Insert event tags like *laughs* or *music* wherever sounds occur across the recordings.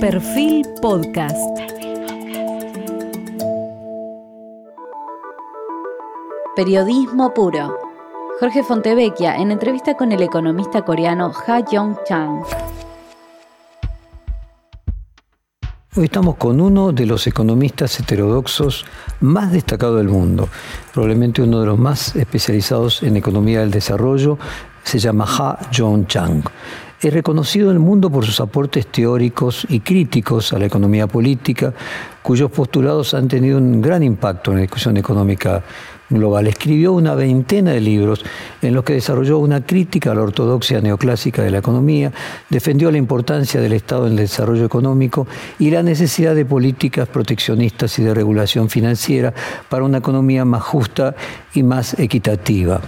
Perfil Podcast. Periodismo puro. Jorge Fontevecchia en entrevista con el economista coreano Ha Yong Chang. Hoy estamos con uno de los economistas heterodoxos más destacados del mundo, probablemente uno de los más especializados en economía del desarrollo, se llama Ha Jong Chang. Es reconocido en el mundo por sus aportes teóricos y críticos a la economía política, cuyos postulados han tenido un gran impacto en la discusión económica global. Escribió una veintena de libros en los que desarrolló una crítica a la ortodoxia neoclásica de la economía, defendió la importancia del Estado en el desarrollo económico y la necesidad de políticas proteccionistas y de regulación financiera para una economía más justa y más equitativa.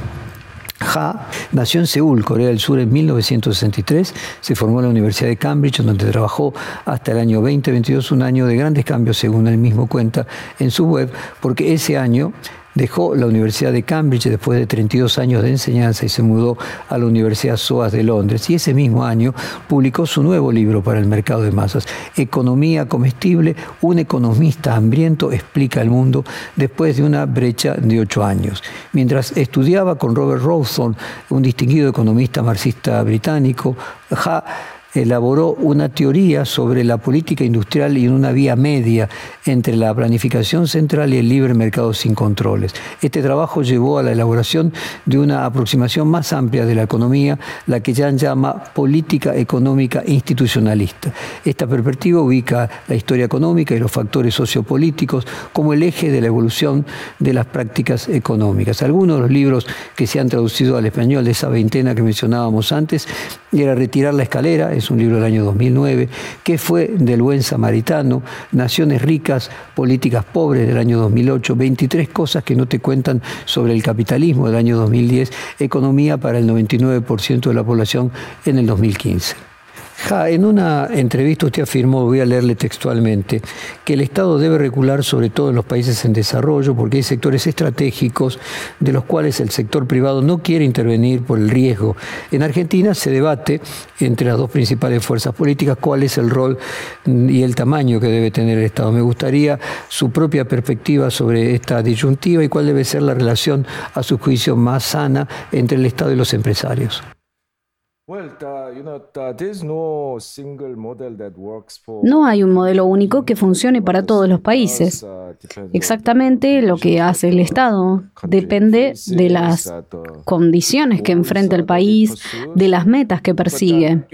Ha nació en Seúl, Corea del Sur, en 1963. Se formó en la Universidad de Cambridge, donde trabajó hasta el año 2022, un año de grandes cambios, según él mismo cuenta en su web, porque ese año Dejó la Universidad de Cambridge después de 32 años de enseñanza y se mudó a la Universidad SOAS de Londres. Y ese mismo año publicó su nuevo libro para el mercado de masas, Economía Comestible, un economista hambriento explica el mundo después de una brecha de ocho años. Mientras estudiaba con Robert Rawson, un distinguido economista marxista británico, Ha elaboró una teoría sobre la política industrial y una vía media entre la planificación central y el libre mercado sin controles. Este trabajo llevó a la elaboración de una aproximación más amplia de la economía, la que Jan llama política económica institucionalista. Esta perspectiva ubica la historia económica y los factores sociopolíticos como el eje de la evolución de las prácticas económicas. Algunos de los libros que se han traducido al español de esa veintena que mencionábamos antes era Retirar la escalera, es un libro del año 2009, que fue del buen samaritano, Naciones ricas, políticas pobres del año 2008, 23 cosas que no te cuentan sobre el capitalismo del año 2010, economía para el 99% de la población en el 2015 en una entrevista usted afirmó, voy a leerle textualmente, que el Estado debe recular sobre todo en los países en desarrollo porque hay sectores estratégicos de los cuales el sector privado no quiere intervenir por el riesgo. En Argentina se debate entre las dos principales fuerzas políticas cuál es el rol y el tamaño que debe tener el Estado. Me gustaría su propia perspectiva sobre esta disyuntiva y cuál debe ser la relación, a su juicio, más sana entre el Estado y los empresarios. No hay un modelo único que funcione para todos los países. Uh, Exactamente lo que hace el Estado depende de las condiciones que enfrenta el país, de las metas que persigue.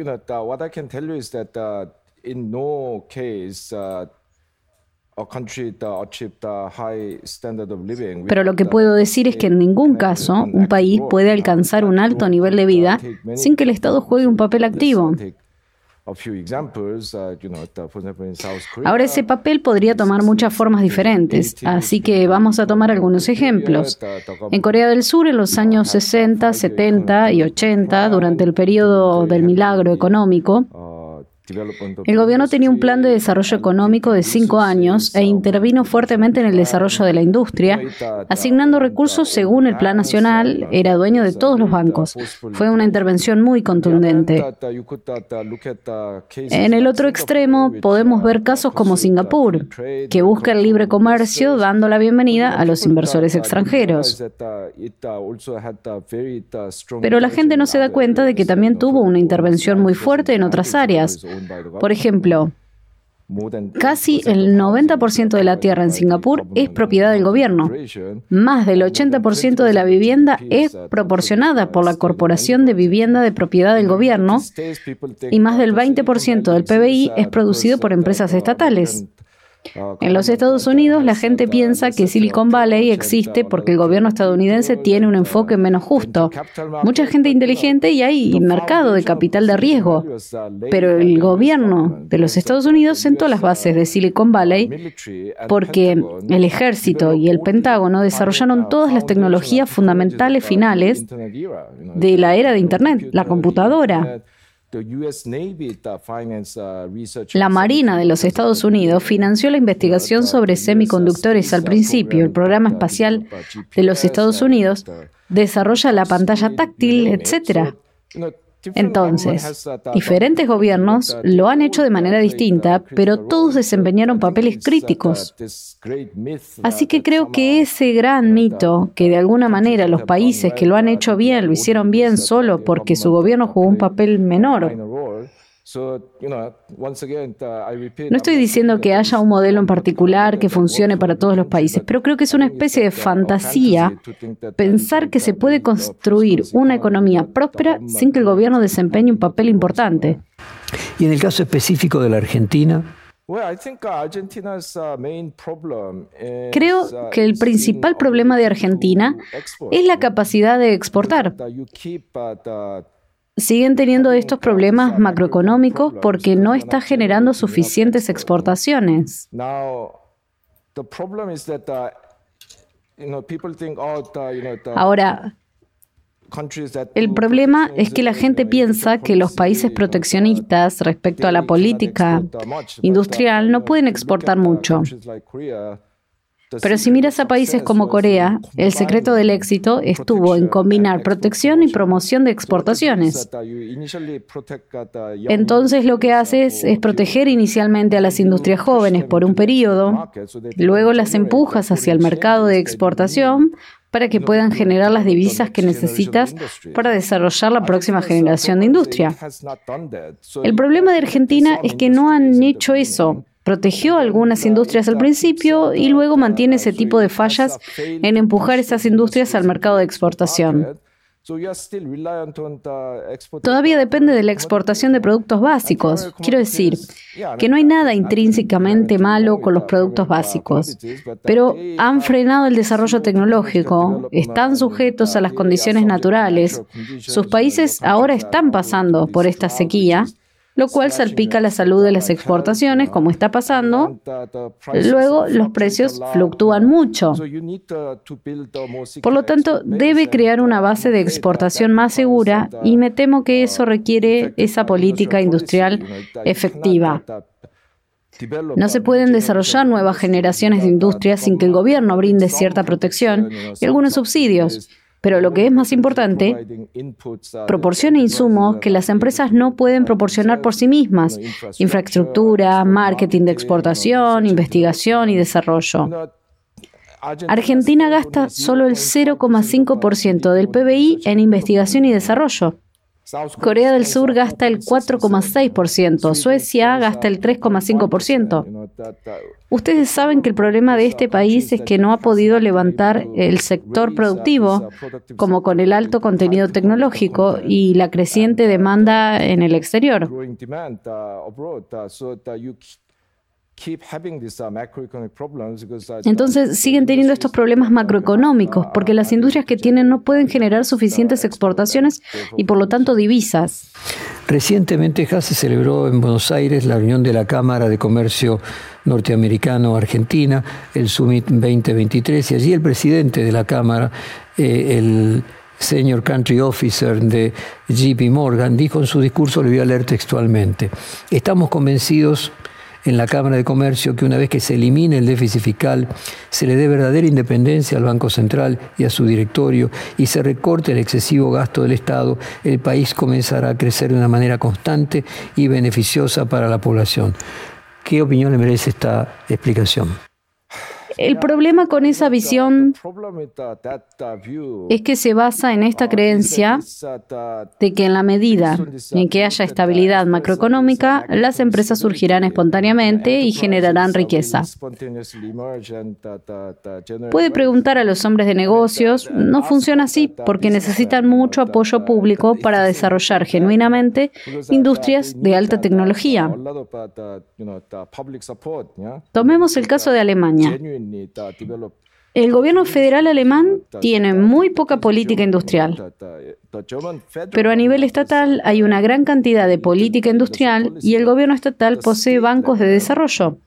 Pero lo que puedo decir es que en ningún caso un país puede alcanzar un alto nivel de vida sin que el Estado juegue un papel activo. Ahora ese papel podría tomar muchas formas diferentes, así que vamos a tomar algunos ejemplos. En Corea del Sur, en los años 60, 70 y 80, durante el periodo del milagro económico, el gobierno tenía un plan de desarrollo económico de cinco años e intervino fuertemente en el desarrollo de la industria, asignando recursos según el plan nacional, era dueño de todos los bancos. Fue una intervención muy contundente. En el otro extremo podemos ver casos como Singapur, que busca el libre comercio dando la bienvenida a los inversores extranjeros. Pero la gente no se da cuenta de que también tuvo una intervención muy fuerte en otras áreas por ejemplo, Casi el 90% de la tierra en Singapur es propiedad del gobierno. Más del 80% de la vivienda es proporcionada por la Corporación de Vivienda de Propiedad del Gobierno y más del 20% del PBI es producido por empresas estatales. En los Estados Unidos la gente piensa que Silicon Valley existe porque el gobierno estadounidense tiene un enfoque menos justo. Mucha gente inteligente y hay mercado de capital de riesgo. Pero el gobierno de los Estados Unidos sentó las bases de Silicon Valley porque el ejército y el Pentágono desarrollaron todas las tecnologías fundamentales finales de la era de Internet, la computadora. Uh, la Marina de los Estados Unidos financió la investigación sobre semiconductores al principio. El programa espacial de los Estados Unidos desarrolla la pantalla táctil, etc. Entonces, diferentes gobiernos lo han hecho de manera distinta, pero todos desempeñaron papeles críticos. Así que creo que ese gran mito, que de alguna manera los países que lo han hecho bien lo hicieron bien solo porque su gobierno jugó un papel menor, no estoy diciendo que haya un modelo en particular que funcione para todos los países, pero creo que es una especie de fantasía pensar que se puede construir una economía próspera sin que el gobierno desempeñe un papel importante. Y en el caso específico de la Argentina, Creo que el principal problema de Argentina es la capacidad de exportar siguen teniendo estos problemas macroeconómicos porque no está generando suficientes exportaciones. Ahora, el problema es que la gente piensa que los países proteccionistas respecto a la política industrial no pueden exportar mucho. Pero si miras a países como Corea, el secreto del éxito estuvo en combinar protección y promoción de exportaciones. Entonces lo que haces es proteger inicialmente a las industrias jóvenes por un periodo, luego las empujas hacia el mercado de exportación para que puedan generar las divisas que necesitas para desarrollar la próxima generación de industria. El problema de Argentina es que no han hecho eso protegió algunas industrias al principio y luego mantiene ese tipo de fallas en empujar esas industrias al mercado de exportación. Todavía depende de la exportación de productos básicos. Quiero decir que no hay nada intrínsecamente malo con los productos básicos, pero han frenado el desarrollo tecnológico, están sujetos a las condiciones naturales. Sus países ahora están pasando por esta sequía lo cual salpica la salud de las exportaciones, como está pasando. Luego, los precios fluctúan mucho. Por lo tanto, debe crear una base de exportación más segura y me temo que eso requiere esa política industrial efectiva. No se pueden desarrollar nuevas generaciones de industrias sin que el gobierno brinde cierta protección y algunos subsidios. Pero lo que es más importante, proporciona insumos que las empresas no pueden proporcionar por sí mismas, infraestructura, marketing de exportación, investigación y desarrollo. Argentina gasta solo el 0,5% del PBI en investigación y desarrollo. Corea del Sur gasta el 4,6%, Suecia gasta el 3,5%. Ustedes saben que el problema de este país es que no ha podido levantar el sector productivo, como con el alto contenido tecnológico y la creciente demanda en el exterior. Entonces siguen teniendo estos problemas macroeconómicos porque las industrias que tienen no pueden generar suficientes exportaciones y por lo tanto divisas. Recientemente ya se celebró en Buenos Aires la reunión de la Cámara de Comercio Norteamericano-Argentina, el Summit 2023, y allí el presidente de la Cámara, eh, el Senior Country Officer de JP Morgan, dijo en su discurso, le voy a leer textualmente, estamos convencidos en la Cámara de Comercio que una vez que se elimine el déficit fiscal, se le dé verdadera independencia al Banco Central y a su directorio y se recorte el excesivo gasto del Estado, el país comenzará a crecer de una manera constante y beneficiosa para la población. ¿Qué opinión le merece esta explicación? El problema con esa visión es que se basa en esta creencia de que en la medida en que haya estabilidad macroeconómica, las empresas surgirán espontáneamente y generarán riqueza. Puede preguntar a los hombres de negocios, no funciona así porque necesitan mucho apoyo público para desarrollar genuinamente industrias de alta tecnología. Tomemos el caso de Alemania. El gobierno federal alemán tiene muy poca política industrial, pero a nivel estatal hay una gran cantidad de política industrial y el gobierno estatal posee bancos de desarrollo.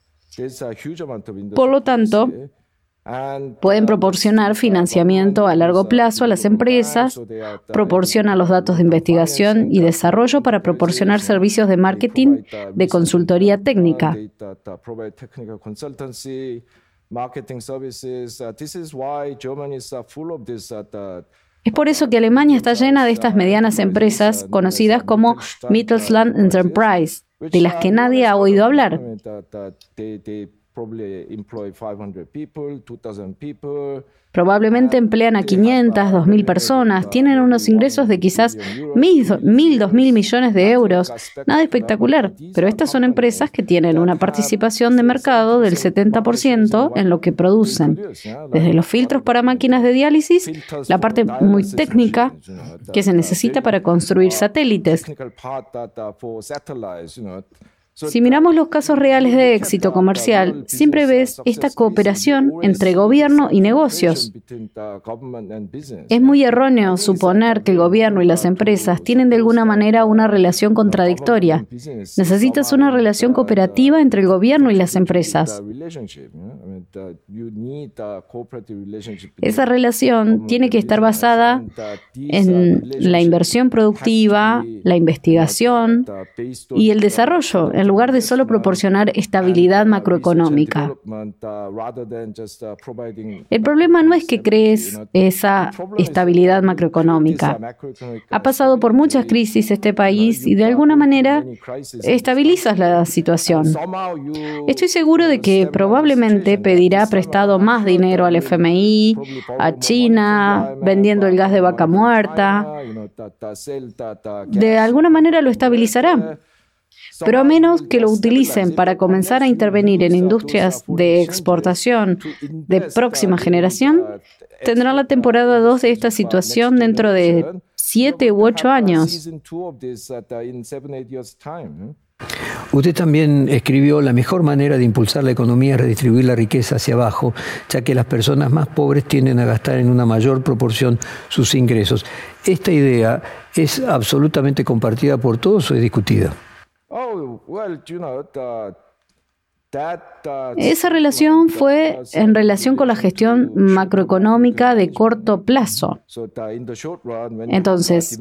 Por lo tanto, Pueden proporcionar financiamiento a largo plazo a las empresas, proporcionan los datos de investigación y desarrollo para proporcionar servicios de marketing de consultoría técnica marketing services. Uh, this is why Germany is uh, full of this uh, Es por eso que Alemania está llena de estas medianas empresas conocidas como Mittelstand Enterprise, de las que nadie ha oído hablar. Probablemente emplean a 500, 2.000 personas, tienen unos ingresos de quizás 1.000, 2.000 millones de euros. Nada espectacular, pero estas son empresas que tienen una participación de mercado del 70% en lo que producen. Desde los filtros para máquinas de diálisis, la parte muy técnica que se necesita para construir satélites. Si miramos los casos reales de éxito comercial, siempre ves esta cooperación entre gobierno y negocios. Es muy erróneo suponer que el gobierno y las empresas tienen de alguna manera una relación contradictoria. Necesitas una relación cooperativa entre el gobierno y las empresas. Esa relación tiene que estar basada en la inversión productiva, la investigación y el desarrollo lugar de solo proporcionar estabilidad macroeconómica. El problema no es que crees esa estabilidad macroeconómica. Ha pasado por muchas crisis este país y de alguna manera estabilizas la situación. Estoy seguro de que probablemente pedirá prestado más dinero al FMI, a China, vendiendo el gas de vaca muerta. De alguna manera lo estabilizará pero a menos que lo utilicen para comenzar a intervenir en industrias de exportación de próxima generación, tendrán la temporada 2 de esta situación dentro de 7 u 8 años. Usted también escribió la mejor manera de impulsar la economía es redistribuir la riqueza hacia abajo, ya que las personas más pobres tienden a gastar en una mayor proporción sus ingresos. ¿Esta idea es absolutamente compartida por todos o es discutida? Oh, Esa relación fue en relación con la gestión macroeconómica de corto plazo. Entonces,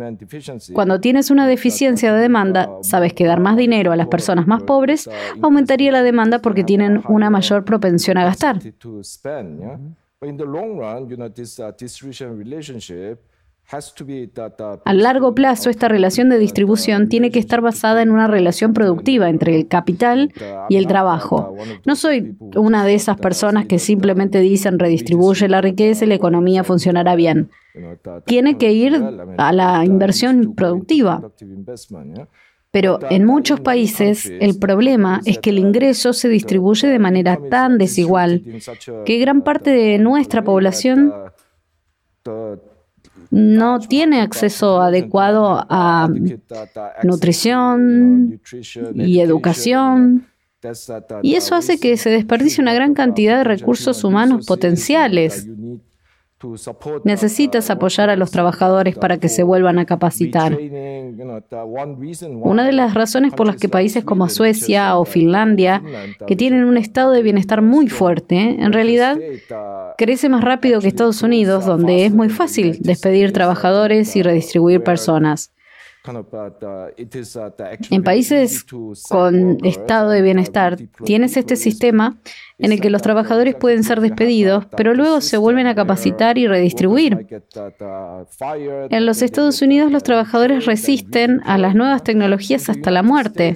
cuando tienes una deficiencia de demanda, sabes que dar más dinero a las personas más pobres aumentaría la demanda porque tienen una mayor propensión a gastar. A largo plazo, esta relación de distribución tiene que estar basada en una relación productiva entre el capital y el trabajo. No soy una de esas personas que simplemente dicen redistribuye la riqueza y la economía funcionará bien. Tiene que ir a la inversión productiva. Pero en muchos países el problema es que el ingreso se distribuye de manera tan desigual que gran parte de nuestra población no tiene acceso adecuado a nutrición y educación. Y eso hace que se desperdicie una gran cantidad de recursos humanos potenciales. Necesitas apoyar a los trabajadores para que se vuelvan a capacitar. Una de las razones por las que países como Suecia o Finlandia, que tienen un estado de bienestar muy fuerte, en realidad crece más rápido que Estados Unidos, donde es muy fácil despedir trabajadores y redistribuir personas. En países con estado de bienestar tienes este sistema en el que los trabajadores pueden ser despedidos, pero luego se vuelven a capacitar y redistribuir. En los Estados Unidos los trabajadores resisten a las nuevas tecnologías hasta la muerte,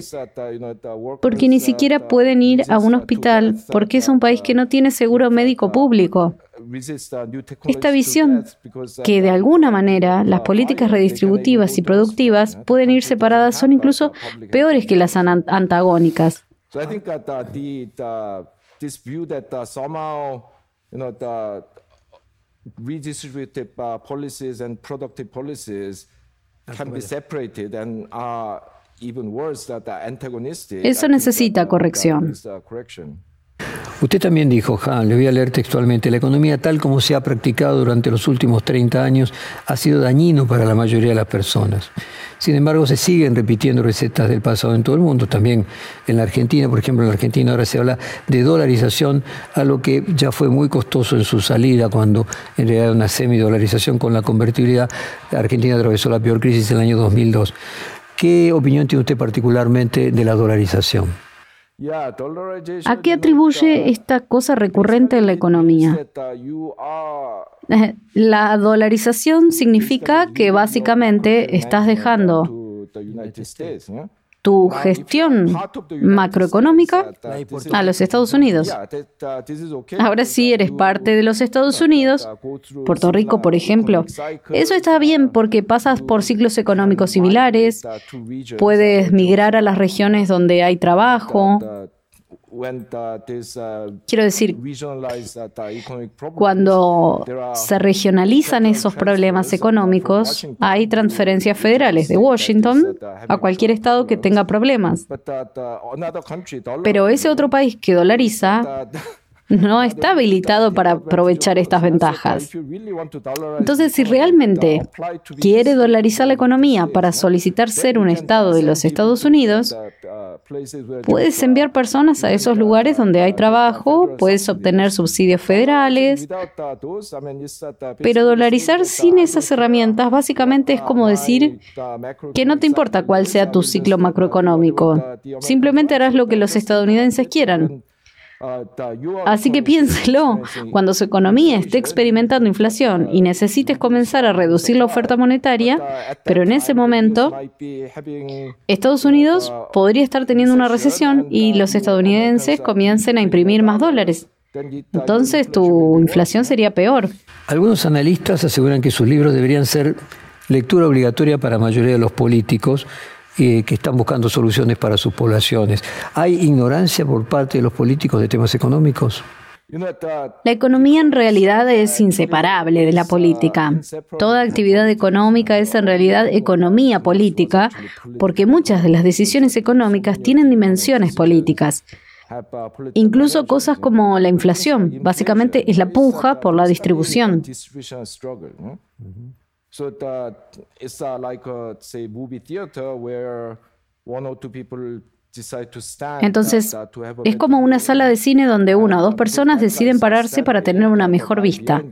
porque ni siquiera pueden ir a un hospital porque es un país que no tiene seguro médico público. Esta visión que de alguna manera las políticas redistributivas y productivas pueden ir separadas son incluso peores que las antagónicas. redistributive policies and productive policies can be separated and are even worse that antagonistic. Eso necesita corrección. Usted también dijo, Han, le voy a leer textualmente, la economía tal como se ha practicado durante los últimos 30 años ha sido dañino para la mayoría de las personas. Sin embargo, se siguen repitiendo recetas del pasado en todo el mundo, también en la Argentina. Por ejemplo, en la Argentina ahora se habla de dolarización, a lo que ya fue muy costoso en su salida, cuando en realidad una semidolarización con la convertibilidad. La Argentina atravesó la peor crisis en el año 2002. ¿Qué opinión tiene usted particularmente de la dolarización? ¿A qué atribuye esta cosa recurrente en la economía? *laughs* La dolarización significa que básicamente estás dejando tu gestión macroeconómica a los Estados Unidos. Ahora sí eres parte de los Estados Unidos, Puerto Rico, por ejemplo. Eso está bien porque pasas por ciclos económicos similares, puedes migrar a las regiones donde hay trabajo, Quiero decir, cuando se regionalizan esos problemas económicos, hay transferencias federales de Washington a cualquier estado que tenga problemas. Pero ese otro país que dolariza *laughs* no está habilitado para aprovechar estas ventajas. Entonces, si realmente quiere dolarizar la economía para solicitar ser un Estado de los Estados Unidos, puedes enviar personas a esos lugares donde hay trabajo, puedes obtener subsidios federales, pero dolarizar sin esas herramientas básicamente es como decir que no te importa cuál sea tu ciclo macroeconómico, simplemente harás lo que los estadounidenses quieran. Así que piénselo, cuando su economía esté experimentando inflación y necesites comenzar a reducir la oferta monetaria, pero en ese momento Estados Unidos podría estar teniendo una recesión y los estadounidenses comiencen a imprimir más dólares. Entonces tu inflación sería peor. Algunos analistas aseguran que sus libros deberían ser lectura obligatoria para la mayoría de los políticos eh, que están buscando soluciones para sus poblaciones. ¿Hay ignorancia por parte de los políticos de temas económicos? La economía en realidad es inseparable de la política. Toda actividad económica es en realidad economía política porque muchas de las decisiones económicas tienen dimensiones políticas. Incluso cosas como la inflación, básicamente es la puja por la distribución. So that it's uh, like a, say movie theater where one or two people entonces, es como una sala de cine donde una o dos personas deciden pararse para tener una mejor vista.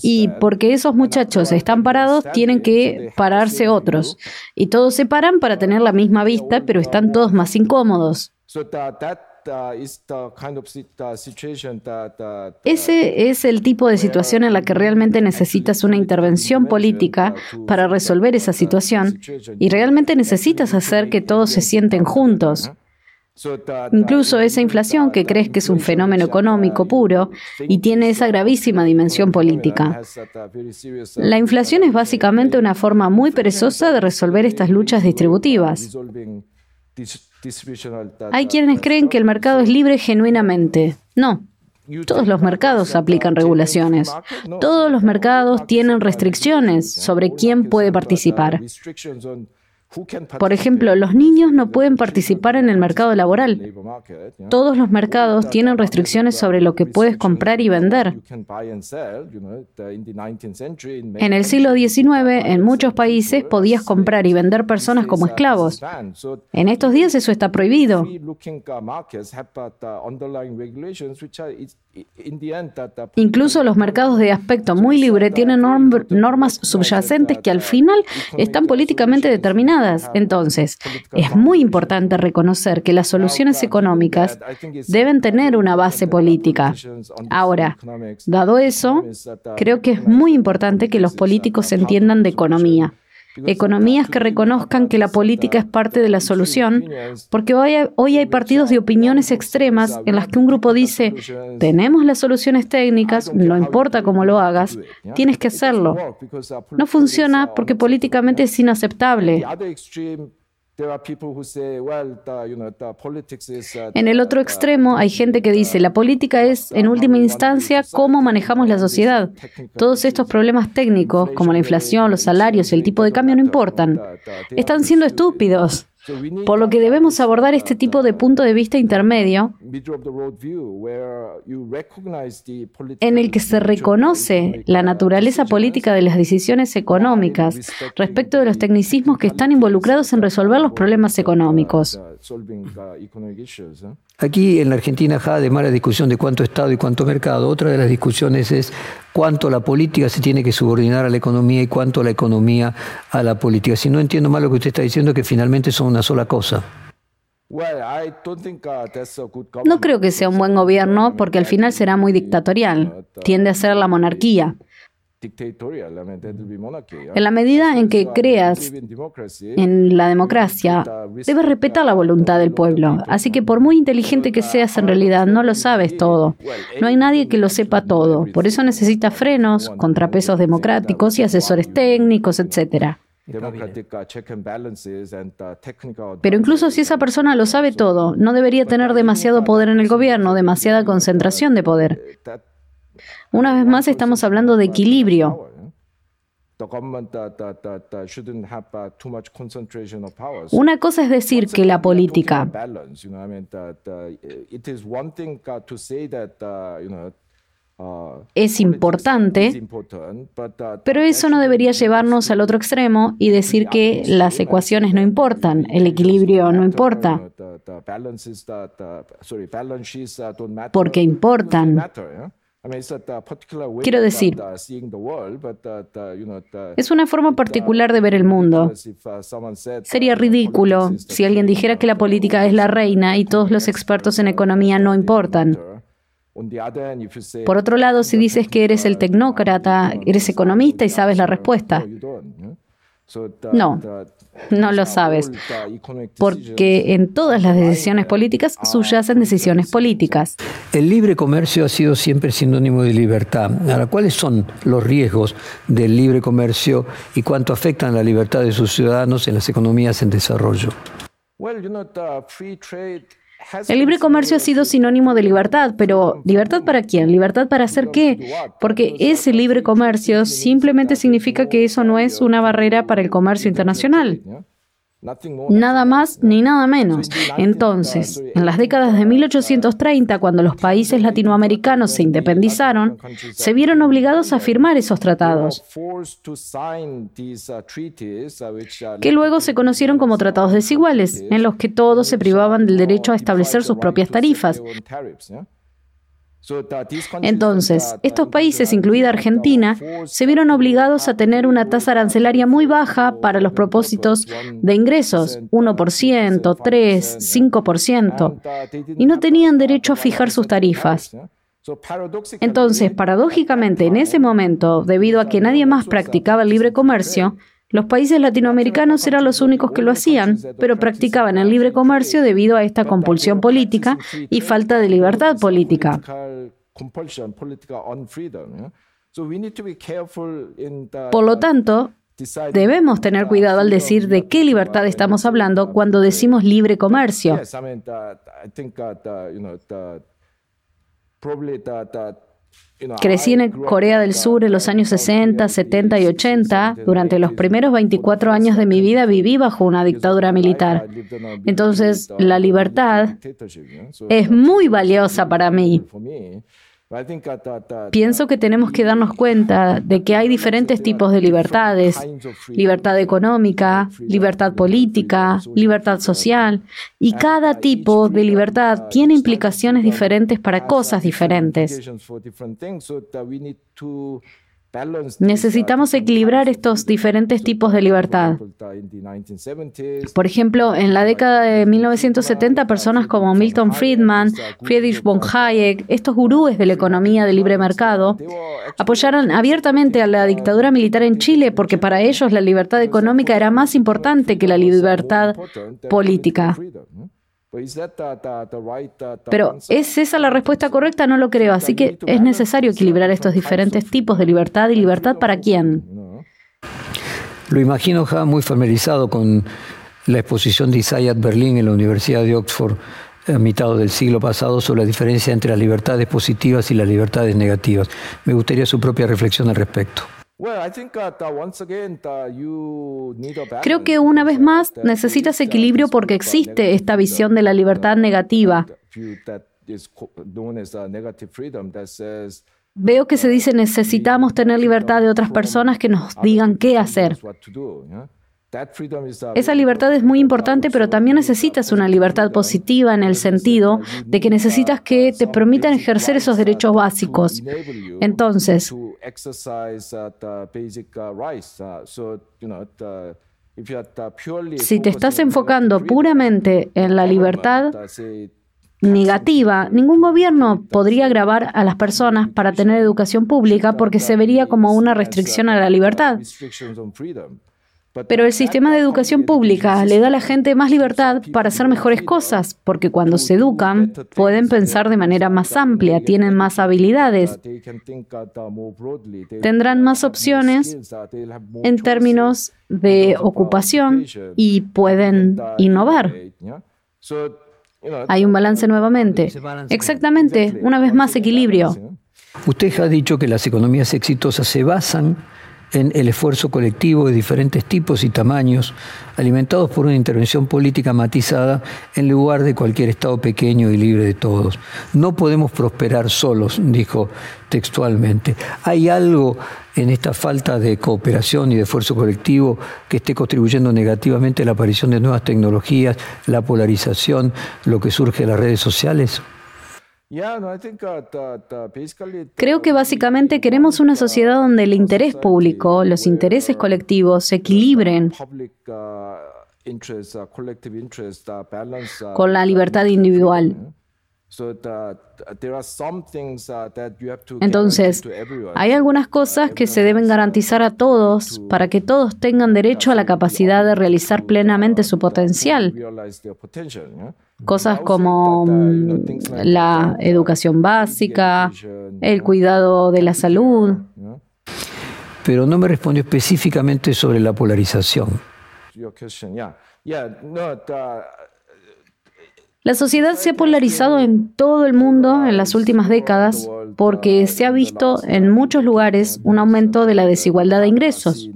Y porque esos muchachos están parados, tienen que pararse otros. Y todos se paran para tener la misma vista, pero están todos más incómodos. Ese es el tipo de situación en la que realmente necesitas una intervención política para resolver esa situación y realmente necesitas hacer que todos se sienten juntos. Incluso esa inflación que crees que es un fenómeno económico puro y tiene esa gravísima dimensión política. La inflación es básicamente una forma muy perezosa de resolver estas luchas distributivas. Hay quienes creen que el mercado es libre genuinamente. No. Todos los mercados aplican regulaciones. Todos los mercados tienen restricciones sobre quién puede participar. Por ejemplo, los niños no pueden participar en el mercado laboral. Todos los mercados tienen restricciones sobre lo que puedes comprar y vender. En el siglo XIX, en muchos países podías comprar y vender personas como esclavos. En estos días eso está prohibido. Incluso los mercados de aspecto muy libre tienen normas subyacentes que al final están políticamente determinadas. Entonces, es muy importante reconocer que las soluciones económicas deben tener una base política. Ahora, dado eso, creo que es muy importante que los políticos entiendan de economía. Economías que reconozcan que la política es parte de la solución, porque hoy hay, hoy hay partidos de opiniones extremas en las que un grupo dice, tenemos las soluciones técnicas, no importa cómo lo hagas, tienes que hacerlo. No funciona porque políticamente es inaceptable. En el otro extremo hay gente que dice, la política es, en última instancia, cómo manejamos la sociedad. Todos estos problemas técnicos, como la inflación, los salarios y el tipo de cambio, no importan. Están siendo estúpidos. Por lo que debemos abordar este tipo de punto de vista intermedio en el que se reconoce la naturaleza política de las decisiones económicas respecto de los tecnicismos que están involucrados en resolver los problemas económicos. Aquí en la Argentina, además de la discusión de cuánto Estado y cuánto mercado, otra de las discusiones es cuánto la política se tiene que subordinar a la economía y cuánto la economía a la política. Si no entiendo mal lo que usted está diciendo, que finalmente son una sola cosa. No creo que sea un buen gobierno porque al final será muy dictatorial. Tiende a ser la monarquía. En la medida en que creas en la democracia, debes respetar la voluntad del pueblo. Así que por muy inteligente que seas, en realidad no lo sabes todo. No hay nadie que lo sepa todo. Por eso necesitas frenos, contrapesos democráticos y asesores técnicos, etc. Pero incluso si esa persona lo sabe todo, no debería tener demasiado poder en el gobierno, demasiada concentración de poder. Una vez más estamos hablando de equilibrio. Una cosa es decir que la política es importante, pero eso no debería llevarnos al otro extremo y decir que las ecuaciones no importan, el equilibrio no importa, porque importan. Quiero decir, es una forma particular de ver el mundo. Sería ridículo si alguien dijera que la política es la reina y todos los expertos en economía no importan. Por otro lado, si dices que eres el tecnócrata, eres economista y sabes la respuesta. No, no lo sabes, porque en todas las decisiones políticas subyacen decisiones políticas. El libre comercio ha sido siempre sinónimo de libertad. Ahora, ¿cuáles son los riesgos del libre comercio y cuánto afectan la libertad de sus ciudadanos en las economías en desarrollo? El libre comercio ha sido sinónimo de libertad, pero ¿libertad para quién? ¿Libertad para hacer qué? Porque ese libre comercio simplemente significa que eso no es una barrera para el comercio internacional. Nada más ni nada menos. Entonces, en las décadas de 1830, cuando los países latinoamericanos se independizaron, se vieron obligados a firmar esos tratados, que luego se conocieron como tratados desiguales, en los que todos se privaban del derecho a establecer sus propias tarifas. Entonces, estos países, incluida Argentina, se vieron obligados a tener una tasa arancelaria muy baja para los propósitos de ingresos, 1%, 3, 5%, y no tenían derecho a fijar sus tarifas. Entonces, paradójicamente, en ese momento, debido a que nadie más practicaba el libre comercio, los países latinoamericanos eran los únicos que lo hacían, pero practicaban el libre comercio debido a esta compulsión política y falta de libertad política. Por lo tanto, debemos tener cuidado al decir de qué libertad estamos hablando cuando decimos libre comercio. Crecí en Corea del Sur en los años 60, 70 y 80. Durante los primeros 24 años de mi vida viví bajo una dictadura militar. Entonces, la libertad es muy valiosa para mí. Pienso que tenemos que darnos cuenta de que hay diferentes tipos de libertades, libertad económica, libertad política, libertad social, y cada tipo de libertad tiene implicaciones diferentes para cosas diferentes. Necesitamos equilibrar estos diferentes tipos de libertad. Por ejemplo, en la década de 1970, personas como Milton Friedman, Friedrich von Hayek, estos gurúes de la economía de libre mercado, apoyaron abiertamente a la dictadura militar en Chile porque para ellos la libertad económica era más importante que la libertad política. Pero ¿es esa la respuesta correcta? No lo creo. Así que es necesario equilibrar estos diferentes tipos de libertad y libertad para quién. Lo imagino ya muy familiarizado con la exposición de Isaiah Berlin en la Universidad de Oxford a mitad del siglo pasado sobre la diferencia entre las libertades positivas y las libertades negativas. Me gustaría su propia reflexión al respecto. Creo que una vez más necesitas equilibrio porque existe esta visión de la libertad negativa. Veo que se dice necesitamos tener libertad de otras personas que nos digan qué hacer. Esa libertad es muy importante, pero también necesitas una libertad positiva en el sentido de que necesitas que te permitan ejercer esos derechos básicos. Entonces, Si te estás enfocando puramente en la libertad negativa, ningún gobierno podría grabar a las personas para tener educación pública porque se vería como una restricción a la libertad. Pero el sistema de educación pública le da a la gente más libertad para hacer mejores cosas, porque cuando se educan pueden pensar de manera más amplia, tienen más habilidades, tendrán más opciones en términos de ocupación y pueden innovar. Hay un balance nuevamente. Exactamente, una vez más equilibrio. Usted ha dicho que las economías exitosas se basan en el esfuerzo colectivo de diferentes tipos y tamaños, alimentados por una intervención política matizada en lugar de cualquier Estado pequeño y libre de todos. No podemos prosperar solos, dijo textualmente. ¿Hay algo en esta falta de cooperación y de esfuerzo colectivo que esté contribuyendo negativamente a la aparición de nuevas tecnologías, la polarización, lo que surge de las redes sociales? Creo que básicamente queremos una sociedad donde el interés público, los intereses colectivos se equilibren con la libertad individual. Entonces, hay algunas cosas que se deben garantizar a todos para que todos tengan derecho a la capacidad de realizar plenamente su potencial. Cosas como mm, la educación básica, el cuidado de la salud. Pero no me respondió específicamente sobre la polarización. La sociedad se ha polarizado en todo el mundo en las últimas décadas porque se ha visto en muchos lugares un aumento de la desigualdad de ingresos.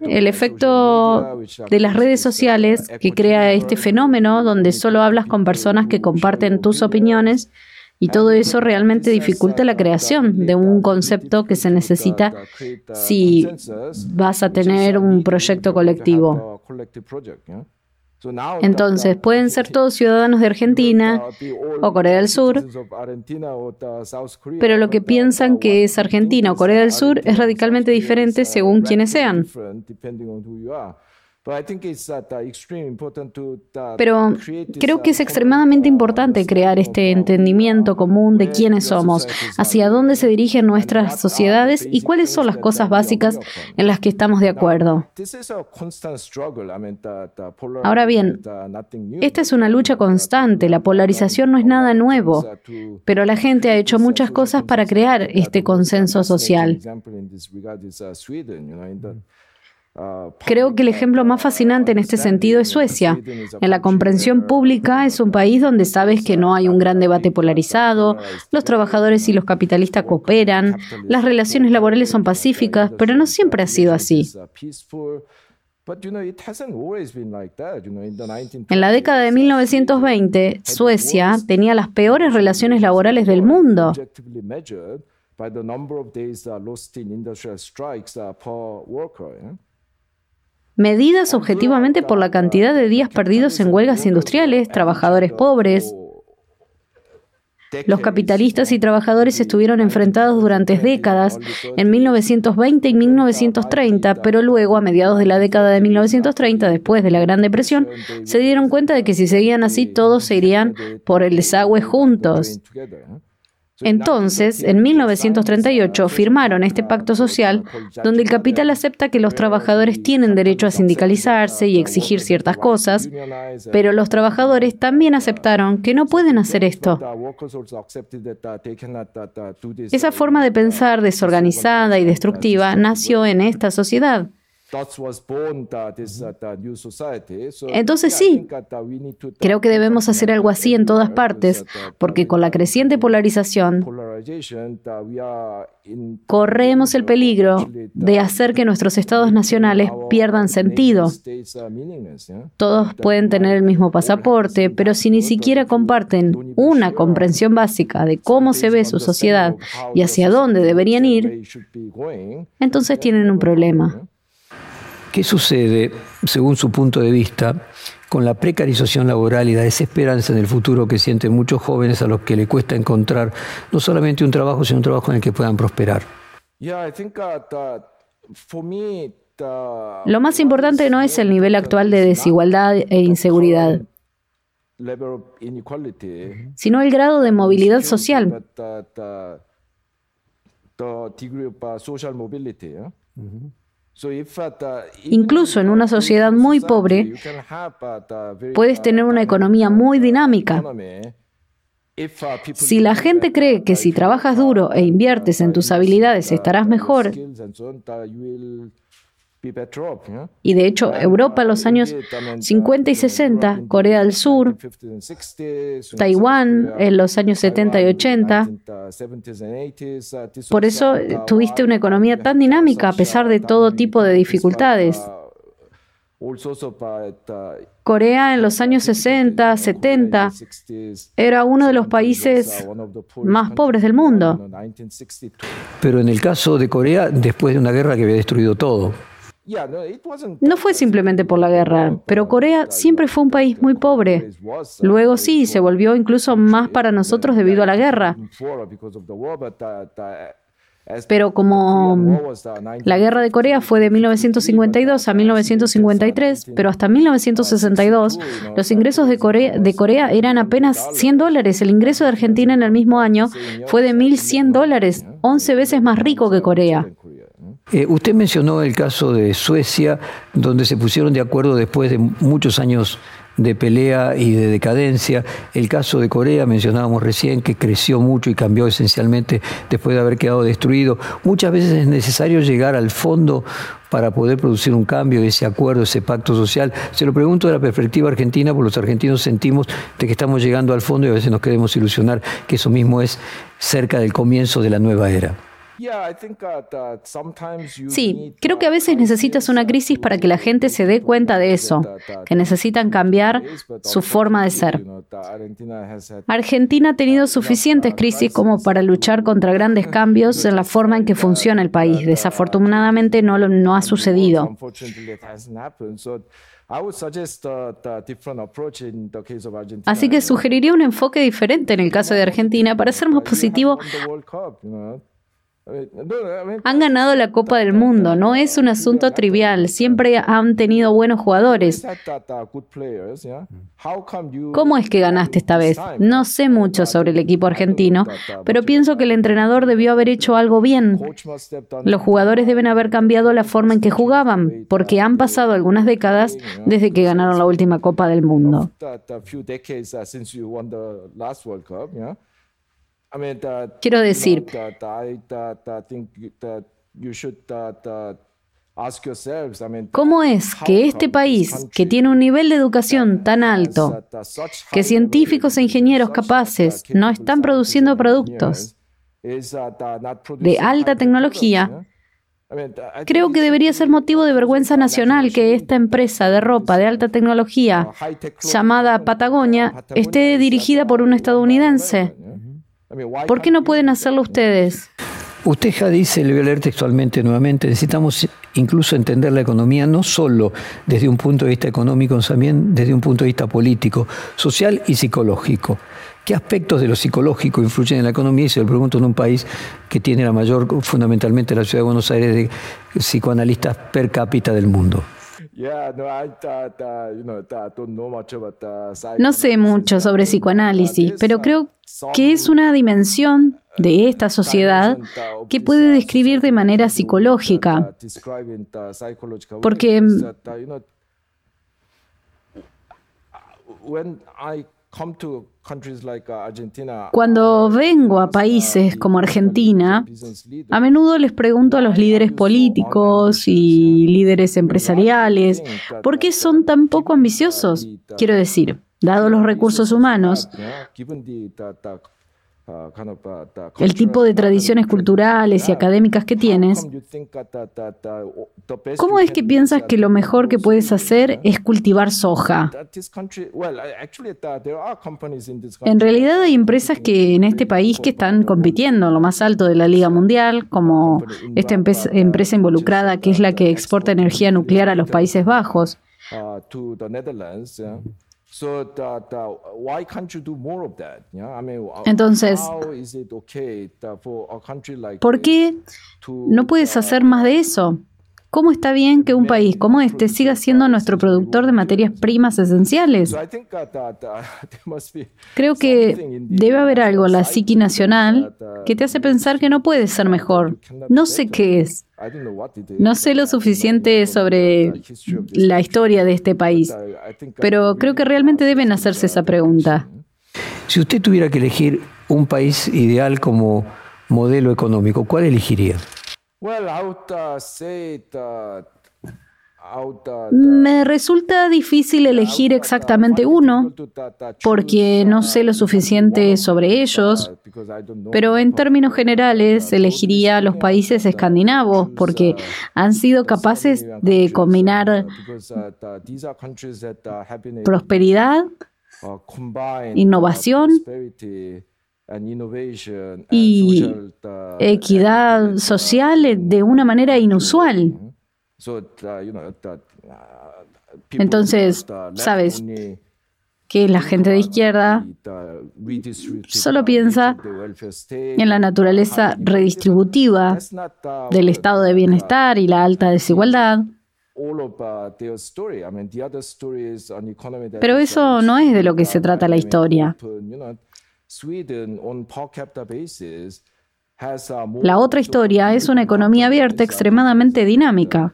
El efecto de las redes sociales que crea este fenómeno donde solo hablas con personas que comparten tus opiniones y todo eso realmente dificulta la creación de un concepto que se necesita si vas a tener un proyecto colectivo. Entonces, pueden ser todos ciudadanos de Argentina o Corea del Sur, pero lo que piensan que es Argentina o Corea del Sur es radicalmente diferente según quienes sean. Pero creo que es extremadamente importante crear este entendimiento común de quiénes somos, hacia dónde se dirigen nuestras sociedades y cuáles son las cosas básicas en las que estamos de acuerdo. Ahora bien, esta es una lucha constante, la polarización no es nada nuevo, pero la gente ha hecho muchas cosas para crear este consenso social. Creo que el ejemplo más fascinante en este sentido es Suecia. En la comprensión pública es un país donde sabes que no hay un gran debate polarizado, los trabajadores y los capitalistas cooperan, las relaciones laborales son pacíficas, pero no siempre ha sido así. En la década de 1920, Suecia tenía las peores relaciones laborales del mundo medidas objetivamente por la cantidad de días perdidos en huelgas industriales, trabajadores pobres. Los capitalistas y trabajadores estuvieron enfrentados durante décadas, en 1920 y 1930, pero luego, a mediados de la década de 1930, después de la Gran Depresión, se dieron cuenta de que si seguían así, todos se irían por el desagüe juntos. Entonces, en 1938 firmaron este pacto social donde el capital acepta que los trabajadores tienen derecho a sindicalizarse y exigir ciertas cosas, pero los trabajadores también aceptaron que no pueden hacer esto. Esa forma de pensar desorganizada y destructiva nació en esta sociedad. Entonces sí, creo que debemos hacer algo así en todas partes, porque con la creciente polarización corremos el peligro de hacer que nuestros estados nacionales pierdan sentido. Todos pueden tener el mismo pasaporte, pero si ni siquiera comparten una comprensión básica de cómo se ve su sociedad y hacia dónde deberían ir, entonces tienen un problema. ¿Qué sucede, según su punto de vista, con la precarización laboral y la desesperanza en el futuro que sienten muchos jóvenes a los que le cuesta encontrar no solamente un trabajo, sino un trabajo en el que puedan prosperar. Lo más importante no es el nivel actual de desigualdad e inseguridad, sino el grado de movilidad social. Incluso en una sociedad muy pobre, puedes tener una economía muy dinámica. Si la gente cree que si trabajas duro e inviertes en tus habilidades estarás mejor, y de hecho, Europa en los años 50 y 60, Corea del Sur, Taiwán en los años 70 y 80. Por eso tuviste una economía tan dinámica a pesar de todo tipo de dificultades. Corea en los años 60, 70 era uno de los países más pobres del mundo. Pero en el caso de Corea, después de una guerra que había destruido todo. No fue simplemente por la guerra, pero Corea siempre fue un país muy pobre. Luego sí, se volvió incluso más para nosotros debido a la guerra. Pero como la guerra de Corea fue de 1952 a 1953, pero hasta 1962, los ingresos de Corea, de Corea eran apenas 100 dólares. El ingreso de Argentina en el mismo año fue de 1.100 dólares, 11 veces más rico que Corea. Eh, usted mencionó el caso de Suecia, donde se pusieron de acuerdo después de muchos años de pelea y de decadencia. El caso de Corea, mencionábamos recién, que creció mucho y cambió esencialmente después de haber quedado destruido. Muchas veces es necesario llegar al fondo para poder producir un cambio, ese acuerdo, ese pacto social. Se lo pregunto de la perspectiva argentina, porque los argentinos sentimos de que estamos llegando al fondo y a veces nos queremos ilusionar que eso mismo es cerca del comienzo de la nueva era. Sí, creo que a veces necesitas una crisis para que la gente se dé cuenta de eso, que necesitan cambiar su forma de ser. Argentina ha tenido suficientes crisis como para luchar contra grandes *laughs* cambios en la forma en que funciona el país. Desafortunadamente no, no ha sucedido. Así que sugeriría un enfoque diferente en el caso de Argentina para ser más positivo han ganado la Copa del Mundo, no es un asunto trivial, siempre han tenido buenos jugadores. ¿Cómo es que ganaste esta vez? No sé mucho sobre el equipo argentino, pero pienso que el entrenador debió haber hecho algo bien. Los jugadores deben haber cambiado la forma en que jugaban, porque han pasado algunas décadas desde que ganaron la última Copa del Mundo. Quiero decir, ¿Cómo es que este país, que tiene un nivel de educación tan alto, que científicos e ingenieros capaces no están produciendo productos de alta tecnología, creo que debería ser motivo de vergüenza nacional que esta empresa de ropa de alta tecnología llamada Patagonia esté dirigida por un estadounidense? ¿Por qué no pueden hacerlo ustedes? Usted ya dice, le voy a leer textualmente nuevamente, necesitamos incluso entender la economía no solo desde un punto de vista económico, también desde un punto de vista político, social y psicológico. ¿Qué aspectos de lo psicológico influyen en la economía? Y se lo pregunto en un país que tiene la mayor, fundamentalmente la ciudad de Buenos Aires, de psicoanalistas per cápita del mundo. No sé mucho sobre psicoanálisis, pero creo que es una dimensión de esta sociedad que puede describir de manera psicológica. Porque cuando vengo a países como Argentina, a menudo les pregunto a los líderes políticos y líderes empresariales por qué son tan poco ambiciosos. Quiero decir, dado los recursos humanos, el tipo de tradiciones culturales y académicas que tienes, ¿cómo es que piensas que lo mejor que puedes hacer es cultivar soja? En realidad hay empresas que en este país que están compitiendo en lo más alto de la Liga Mundial, como esta empresa involucrada que es la que exporta energía nuclear a los Países Bajos. Entonces, ¿por qué no puedes hacer más de eso? ¿Cómo está bien que un país como este siga siendo nuestro productor de materias primas esenciales? *laughs* Creo que debe haber algo en la psiqui nacional que te hace pensar que no puede ser mejor. No sé qué es. No sé lo suficiente sobre la historia de este país, pero creo que realmente deben hacerse esa pregunta. Si usted tuviera que elegir un país ideal como modelo económico, ¿cuál elegiría? Me resulta difícil elegir exactamente uno porque no sé lo suficiente sobre ellos, pero en términos generales elegiría los países escandinavos porque han sido capaces de combinar prosperidad, innovación y equidad social de una manera inusual. Entonces, sabes que la gente de izquierda solo piensa en la naturaleza redistributiva del estado de bienestar y la alta desigualdad. Pero eso no es de lo que se trata la historia. La otra historia es una economía abierta extremadamente dinámica.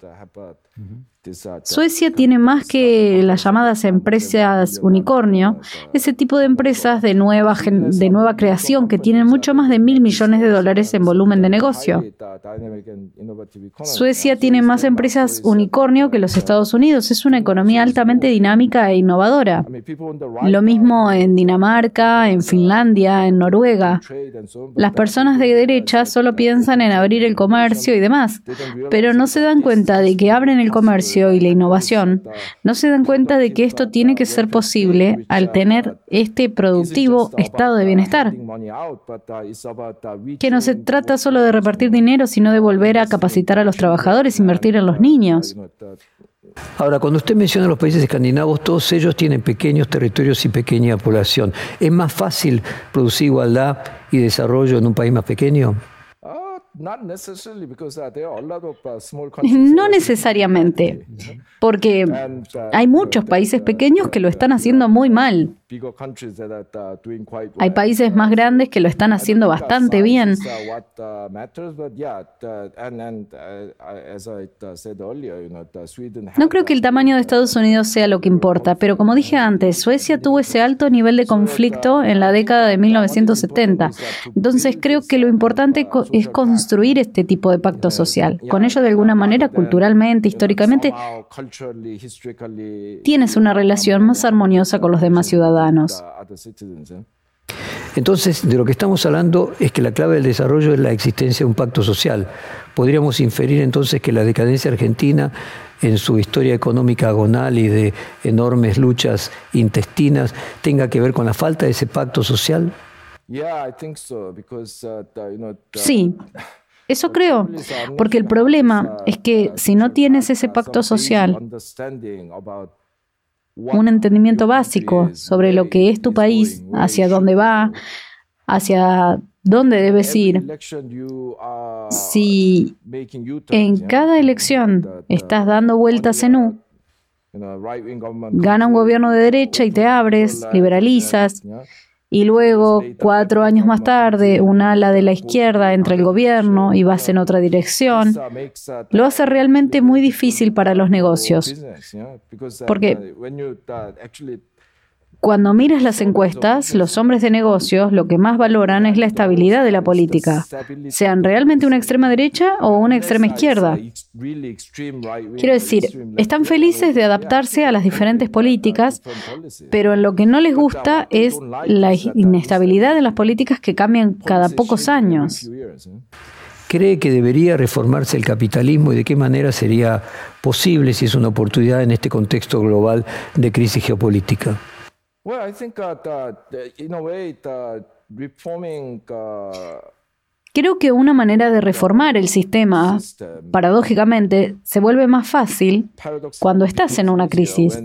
Suecia tiene más que las llamadas empresas unicornio, ese tipo de empresas de nueva, de nueva creación que tienen mucho más de mil millones de dólares en volumen de negocio. Suecia tiene más empresas unicornio que los Estados Unidos. Es una economía altamente dinámica e innovadora. Lo mismo en Dinamarca, en Finlandia, en Noruega. Las personas de derecha solo piensan en abrir el comercio y demás, pero no se dan cuenta de que abren el comercio y la innovación, no se dan cuenta de que esto tiene que ser posible al tener este productivo estado de bienestar. Que no se trata solo de repartir dinero, sino de volver a capacitar a los trabajadores, invertir en los niños. Ahora, cuando usted menciona los países escandinavos, todos ellos tienen pequeños territorios y pequeña población. ¿Es más fácil producir igualdad y desarrollo en un país más pequeño? No necesariamente, porque uh, hay muchos países pequeños que lo están haciendo muy mal. Hay países más grandes que lo están haciendo bastante bien. No creo que el tamaño de Estados Unidos sea lo que importa, pero como dije antes, Suecia tuvo ese alto nivel de conflicto en la década de 1970. Entonces creo que lo importante es construir este tipo de pacto social. Con ello, de alguna manera, culturalmente, históricamente, tienes una relación más armoniosa con los demás ciudadanos. Entonces, de lo que estamos hablando es que la clave del desarrollo es la existencia de un pacto social. Podríamos inferir entonces que la decadencia argentina, en su historia económica agonal y de enormes luchas intestinas, tenga que ver con la falta de ese pacto social. Sí, eso creo, porque el problema es que si no tienes ese pacto social, un entendimiento básico sobre lo que es tu país, hacia dónde va, hacia dónde debes ir. Si en cada elección estás dando vueltas en U, gana un gobierno de derecha y te abres, liberalizas, y luego, cuatro años más tarde, un ala de la izquierda entra el gobierno y vas en otra dirección, lo hace realmente muy difícil para los negocios. Porque cuando miras las encuestas, los hombres de negocios lo que más valoran es la estabilidad de la política, sean realmente una extrema derecha o una extrema izquierda. Quiero decir, están felices de adaptarse a las diferentes políticas, pero lo que no les gusta es la inestabilidad de las políticas que cambian cada pocos años. ¿Cree que debería reformarse el capitalismo y de qué manera sería posible si es una oportunidad en este contexto global de crisis geopolítica? Creo que una manera de reformar el sistema, paradójicamente, se vuelve más fácil cuando estás en una crisis.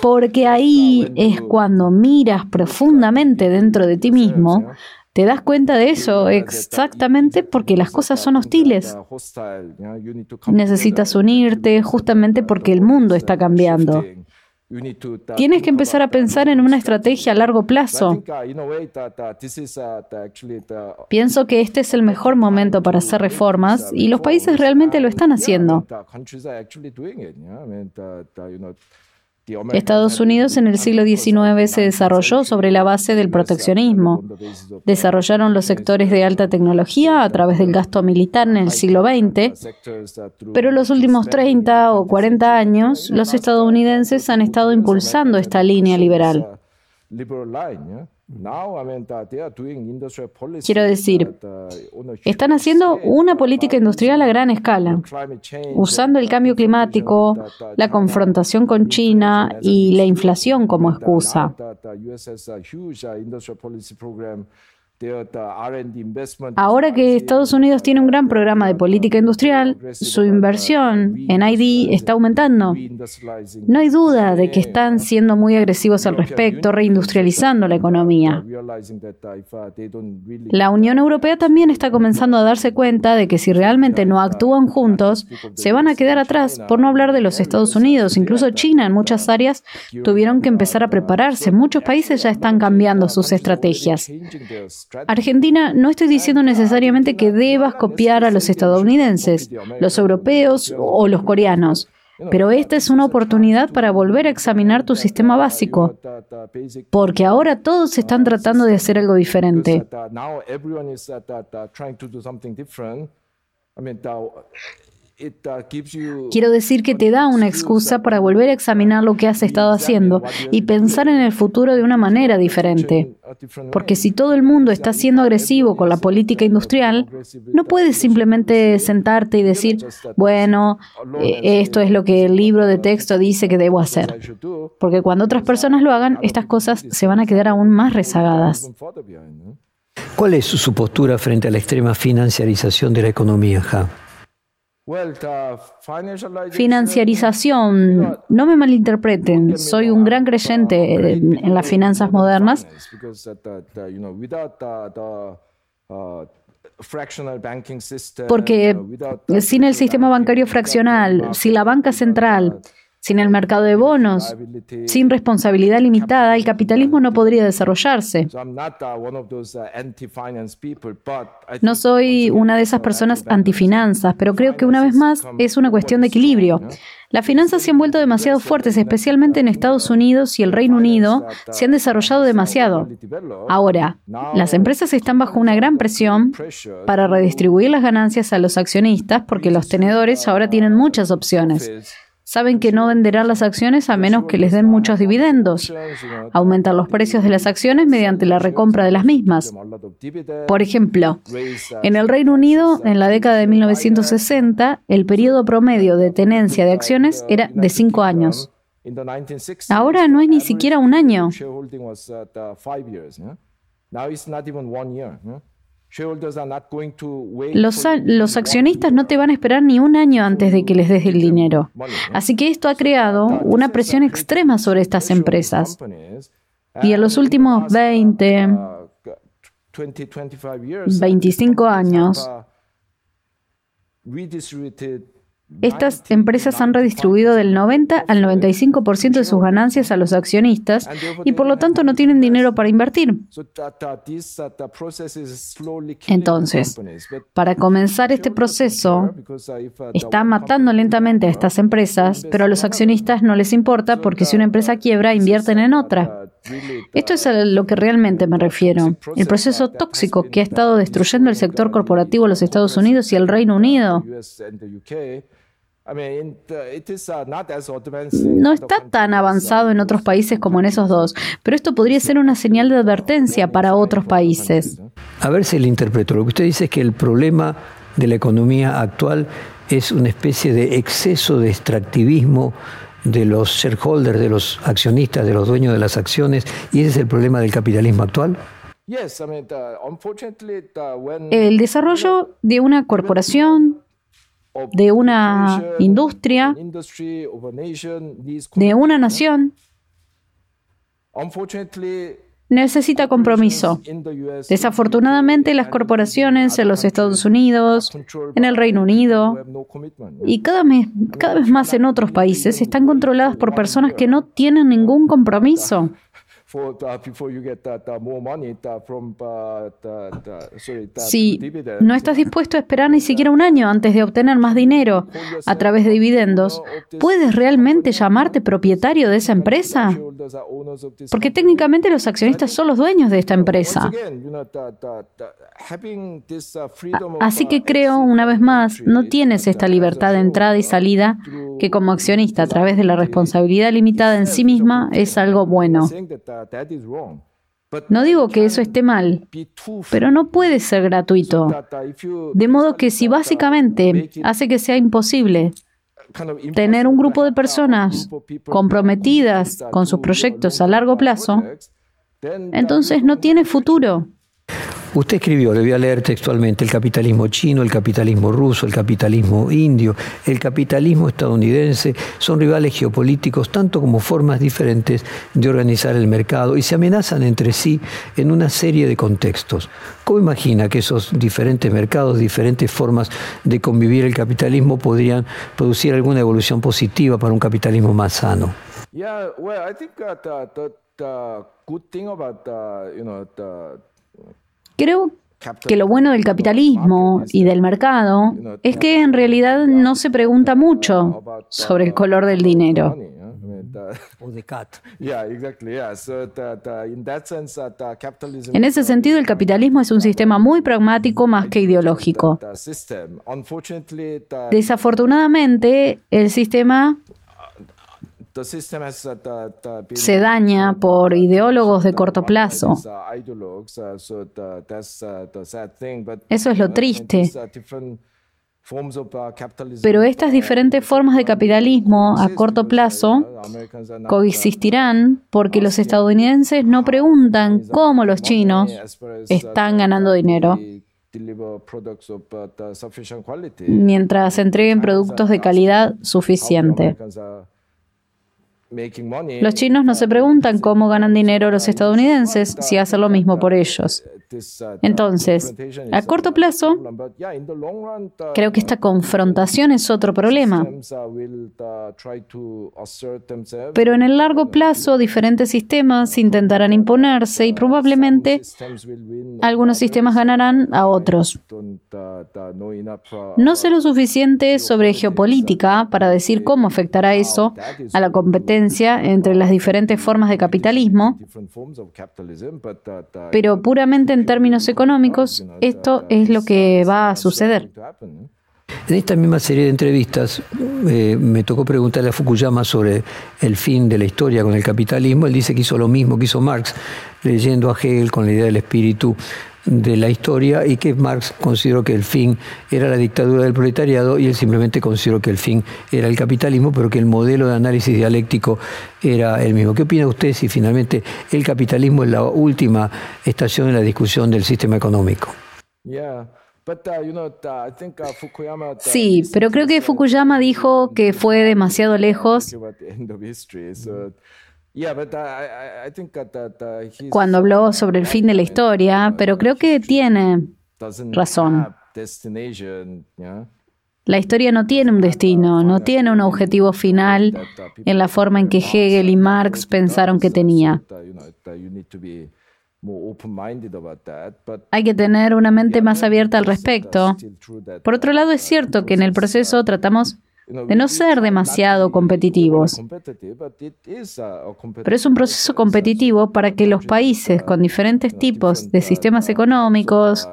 Porque ahí *laughs* es cuando miras profundamente dentro de ti mismo, te das cuenta de eso exactamente porque las cosas son hostiles. Necesitas unirte justamente porque el mundo está cambiando. Tienes que empezar a pensar en una estrategia a largo plazo. Pienso que este es el mejor momento para hacer reformas y los países realmente lo están haciendo. Estados Unidos en el siglo XIX se desarrolló sobre la base del proteccionismo. Desarrollaron los sectores de alta tecnología a través del gasto militar en el siglo XX, pero en los últimos 30 o 40 años los estadounidenses han estado impulsando esta línea liberal. Quiero decir, están haciendo una política industrial a gran escala, usando el cambio climático, la confrontación con China y la inflación como excusa. Ahora que Estados Unidos tiene un gran programa de política industrial, su inversión en ID está aumentando. No hay duda de que están siendo muy agresivos al respecto, reindustrializando la economía. La Unión Europea también está comenzando a darse cuenta de que si realmente no actúan juntos, se van a quedar atrás, por no hablar de los Estados Unidos. Incluso China en muchas áreas tuvieron que empezar a prepararse. Muchos países ya están cambiando sus estrategias. Argentina, no estoy diciendo necesariamente que debas copiar a los estadounidenses, los europeos o los coreanos. Pero esta es una oportunidad para volver a examinar tu sistema básico, porque ahora todos están tratando de hacer algo diferente. Quiero decir que te da una excusa para volver a examinar lo que has estado haciendo y pensar en el futuro de una manera diferente. Porque si todo el mundo está siendo agresivo con la política industrial, no puedes simplemente sentarte y decir, bueno, eh, esto es lo que el libro de texto dice que debo hacer. Porque cuando otras personas lo hagan, estas cosas se van a quedar aún más rezagadas. ¿Cuál es su postura frente a la extrema financiarización de la economía, Ja? Financiarización, no me malinterpreten, soy un gran creyente en, las finanzas modernas. Porque sin el sistema bancario fraccional, sin la banca central, sin el mercado de bonos, sin responsabilidad limitada, el capitalismo no podría desarrollarse. No soy una de esas personas antifinanzas, pero creo que una vez más es una cuestión de equilibrio. Las finanzas se han vuelto demasiado fuertes, especialmente en Estados Unidos y el Reino Unido, se han desarrollado demasiado. Ahora, las empresas están bajo una gran presión para redistribuir las ganancias a los accionistas porque los tenedores ahora tienen muchas opciones. Saben que no venderán las acciones a menos que les den muchos dividendos. Aumentan los precios de las acciones mediante la recompra de las mismas. Por ejemplo, en el Reino Unido, en la década de 1960, el periodo promedio de tenencia de acciones era de cinco años. Ahora no es ni siquiera un año. Los, los, accionistas no te van a esperar ni un año antes de que les des el dinero. Así que esto ha creado una presión extrema sobre estas empresas. Y en los últimos 20, 25 años, estas empresas han redistribuido del 90 al 95% de sus ganancias a los accionistas y por lo tanto no tienen dinero para invertir. Entonces, para comenzar este proceso, está matando lentamente a estas empresas, pero a los accionistas no les importa porque si una empresa quiebra, invierten en otra. Esto es a lo que realmente me refiero. El proceso tóxico que ha estado destruyendo el sector corporativo en los Estados Unidos y el Reino Unido. No está tan avanzado en otros países como en esos dos, pero esto podría ser una señal de advertencia para otros países. A ver si le interpreto. Lo que usted dice es que el problema de la economía actual es una especie de exceso de extractivismo de los shareholders, de los accionistas, de los dueños de las acciones, y ese es el problema del capitalismo actual. El desarrollo de una corporación, de una industria, de una nación, necesita compromiso. Desafortunadamente, las corporaciones en los Estados Unidos, en el Reino Unido y cada vez, cada vez más en otros países están controladas por personas que no tienen ningún compromiso. Si no estás dispuesto a esperar ni siquiera un año antes de obtener más dinero a través de dividendos, ¿puedes realmente llamarte propietario de esa empresa? Porque técnicamente los accionistas son los dueños de esta empresa. Así que creo, una vez más, no tienes esta libertad de entrada y salida que como accionista a través de la responsabilidad limitada en sí misma es algo bueno. No digo que eso esté mal, pero no puede ser gratuito. De modo que si básicamente hace que sea imposible tener un grupo de personas comprometidas con sus proyectos a largo plazo, entonces no tiene futuro. Usted escribió, le voy a leer textualmente, el capitalismo chino, el capitalismo ruso, el capitalismo indio, el capitalismo estadounidense son rivales geopolíticos tanto como formas diferentes de organizar el mercado y se amenazan entre sí en una serie de contextos. ¿Cómo imagina que esos diferentes mercados, diferentes formas de convivir el capitalismo podrían producir alguna evolución positiva para un capitalismo más sano? Creo que lo bueno del capitalismo y del mercado es que en realidad no se pregunta mucho sobre el color del dinero. En ese sentido, el capitalismo es un sistema muy pragmático más que ideológico. Desafortunadamente, el sistema se daña por ideólogos de corto plazo. Eso es lo triste. Pero estas diferentes formas de capitalismo a corto plazo coexistirán porque los estadounidenses no preguntan cómo los chinos están ganando dinero mientras entreguen productos de calidad suficiente. Los chinos no se preguntan cómo ganan dinero los estadounidenses si hacen lo mismo por ellos. Entonces, a corto plazo, creo que esta confrontación es otro problema. Pero en el largo plazo, diferentes sistemas intentarán imponerse y probablemente algunos sistemas ganarán a otros. No sé lo suficiente sobre geopolítica para decir cómo afectará eso a la competencia entre las diferentes formas de capitalismo, pero puramente en términos económicos, esto es lo que va a suceder. En esta misma serie de entrevistas eh, me tocó preguntarle a Fukuyama sobre el fin de la historia con el capitalismo. Él dice que hizo lo mismo que hizo Marx, leyendo a Hegel con la idea del espíritu de la historia y que Marx consideró que el fin era la dictadura del proletariado y él simplemente consideró que el fin era el capitalismo, pero que el modelo de análisis dialéctico era el mismo. ¿Qué opina usted si finalmente el capitalismo es la última estación en la discusión del sistema económico? Sí, pero creo que Fukuyama dijo que fue demasiado lejos cuando habló sobre el fin de la historia, pero creo que tiene razón. La historia no tiene un destino, no tiene un objetivo final en la forma en que Hegel y Marx pensaron que tenía. Hay que tener una mente más abierta al respecto. Por otro lado, es cierto que en el proceso tratamos de no ser demasiado competitivos. Pero es un proceso competitivo para que los países con diferentes tipos de sistemas económicos,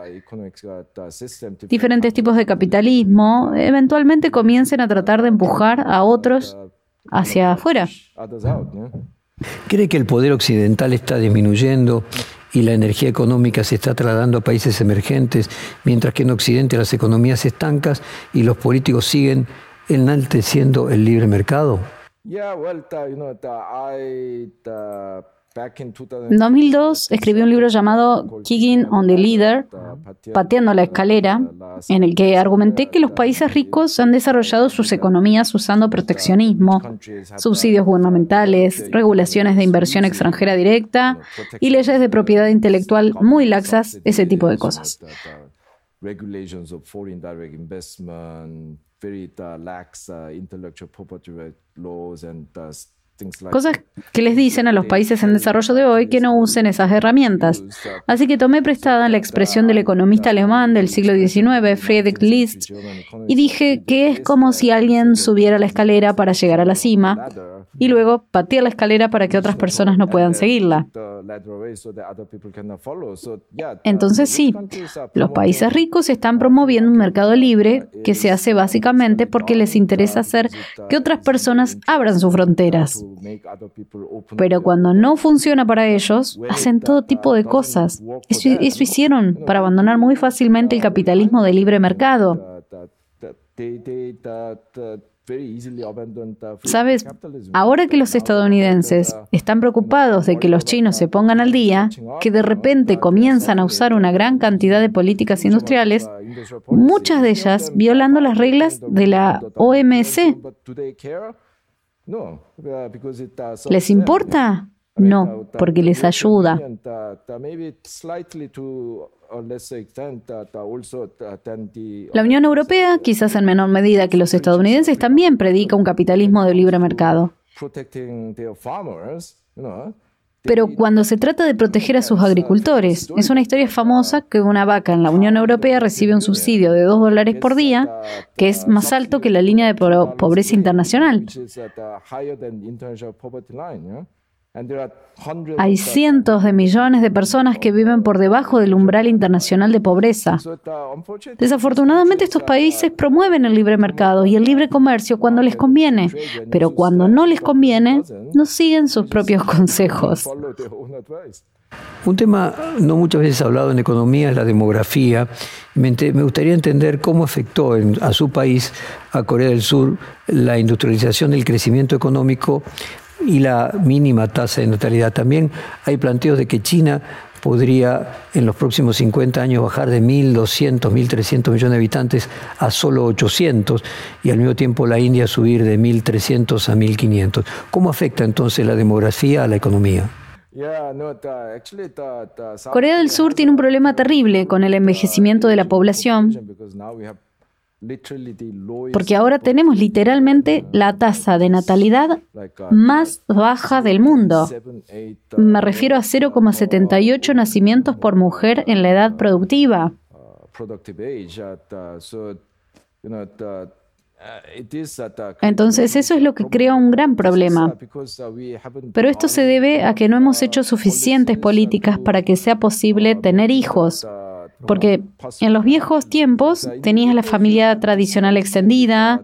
diferentes tipos de capitalismo, eventualmente comiencen a tratar de empujar a otros hacia afuera. ¿Cree que el poder occidental está disminuyendo y la energía económica se está trasladando a países emergentes, mientras que en Occidente las economías estancas y los políticos siguen enalteciendo el libre mercado? En 2002 escribí un libro llamado Kicking on the Leader, Pateando la escalera, en el que argumenté que los países ricos han desarrollado sus economías usando proteccionismo, subsidios gubernamentales, regulaciones de inversión extranjera directa y leyes de propiedad intelectual muy laxas, ese tipo de cosas. very uh, lax uh, intellectual property laws and uh, Cosas que les dicen a los países en desarrollo de hoy que no usen esas herramientas. Así que tomé prestada la expresión del economista alemán del siglo XIX, Friedrich List, y dije que es como si alguien subiera la escalera para llegar a la cima y luego patear la escalera para que otras personas no puedan seguirla. Entonces sí, los países ricos están promoviendo un mercado libre que se hace básicamente porque les interesa hacer que otras personas abran sus fronteras. Pero cuando no funciona para ellos, hacen todo tipo de cosas. Eso, eso hicieron para abandonar muy fácilmente el capitalismo de libre mercado. Sabes, ahora que los estadounidenses están preocupados de que los chinos se pongan al día, que de repente comienzan a usar una gran cantidad de políticas industriales, muchas de ellas violando las reglas de la OMC. ¿Les importa? No, porque les ayuda. La Unión Europea, quizás en menor medida que los estadounidenses, también predica un capitalismo de libre mercado. Pero cuando se trata de proteger a sus agricultores, es una historia famosa que una vaca en la Unión Europea recibe un subsidio de 2 dólares por día, que es más alto que la línea de pobreza internacional. Hay cientos de millones de personas que viven por debajo del umbral internacional de pobreza. Desafortunadamente estos países promueven el libre mercado y el libre comercio cuando les conviene, pero cuando no les conviene, no siguen sus propios consejos. Un tema no muchas veces hablado en economía es la demografía. Me, gustaría entender cómo afectó a su país, a Corea del Sur, la industrialización del crecimiento económico y la mínima tasa de natalidad. También hay planteos de que China podría en los próximos 50 años bajar de 1.200, 1.300 millones de habitantes a solo 800 y al mismo tiempo la India subir de 1.300 a 1.500. ¿Cómo afecta entonces la demografía a la economía? Corea del Sur tiene un problema terrible con el envejecimiento de la población porque ahora tenemos literalmente la tasa de natalidad más baja del mundo. Me refiero a 0,78 nacimientos por mujer en la edad productiva. Entonces eso es lo que crea un gran problema. Pero esto se debe a que no hemos hecho suficientes políticas para que sea posible tener hijos. Porque en los viejos tiempos tenías la familia tradicional extendida,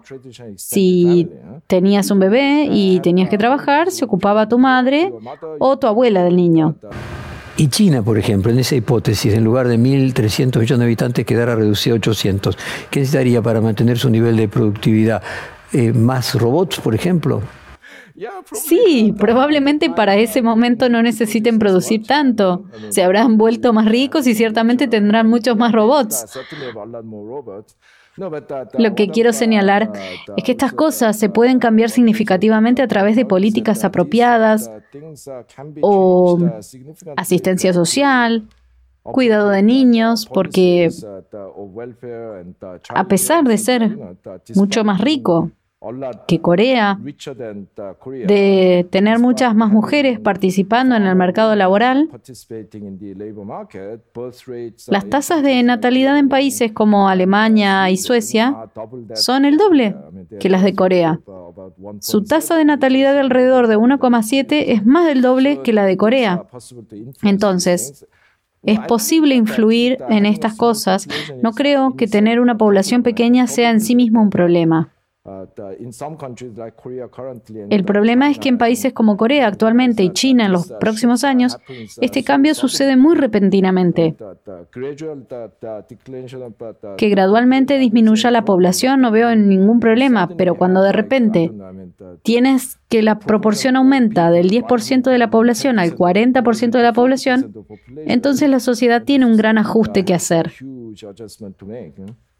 si tenías un bebé y tenías que trabajar, se ocupaba tu madre o tu abuela del niño. Y China, por ejemplo, en esa hipótesis, en lugar de 1.300 millones de habitantes, quedara reducido a 800, ¿qué necesitaría para mantener su nivel de productividad? Eh, ¿Más robots, por ejemplo? Sí, probablemente para ese momento no necesiten producir tanto. Se habrán vuelto más ricos y ciertamente tendrán muchos más robots. Lo que quiero señalar es que estas cosas se pueden cambiar significativamente a través de políticas apropiadas o asistencia social, cuidado de niños, porque a pesar de ser mucho más rico, que Corea, de tener muchas más mujeres participando en el mercado laboral, las tasas de natalidad en países como Alemania y Suecia son el doble que las de Corea. Su tasa de natalidad de alrededor de 1,7 es más del doble que la de Corea. Entonces, es posible influir en estas cosas. No creo que tener una población pequeña sea en sí mismo un problema. El problema es que en países como Corea actualmente y China en los próximos años, este cambio sucede muy repentinamente. Que gradualmente disminuya la población no veo ningún problema, pero cuando de repente tienes que la proporción aumenta del 10% de la población al 40% de la población, entonces la sociedad tiene un gran ajuste que hacer.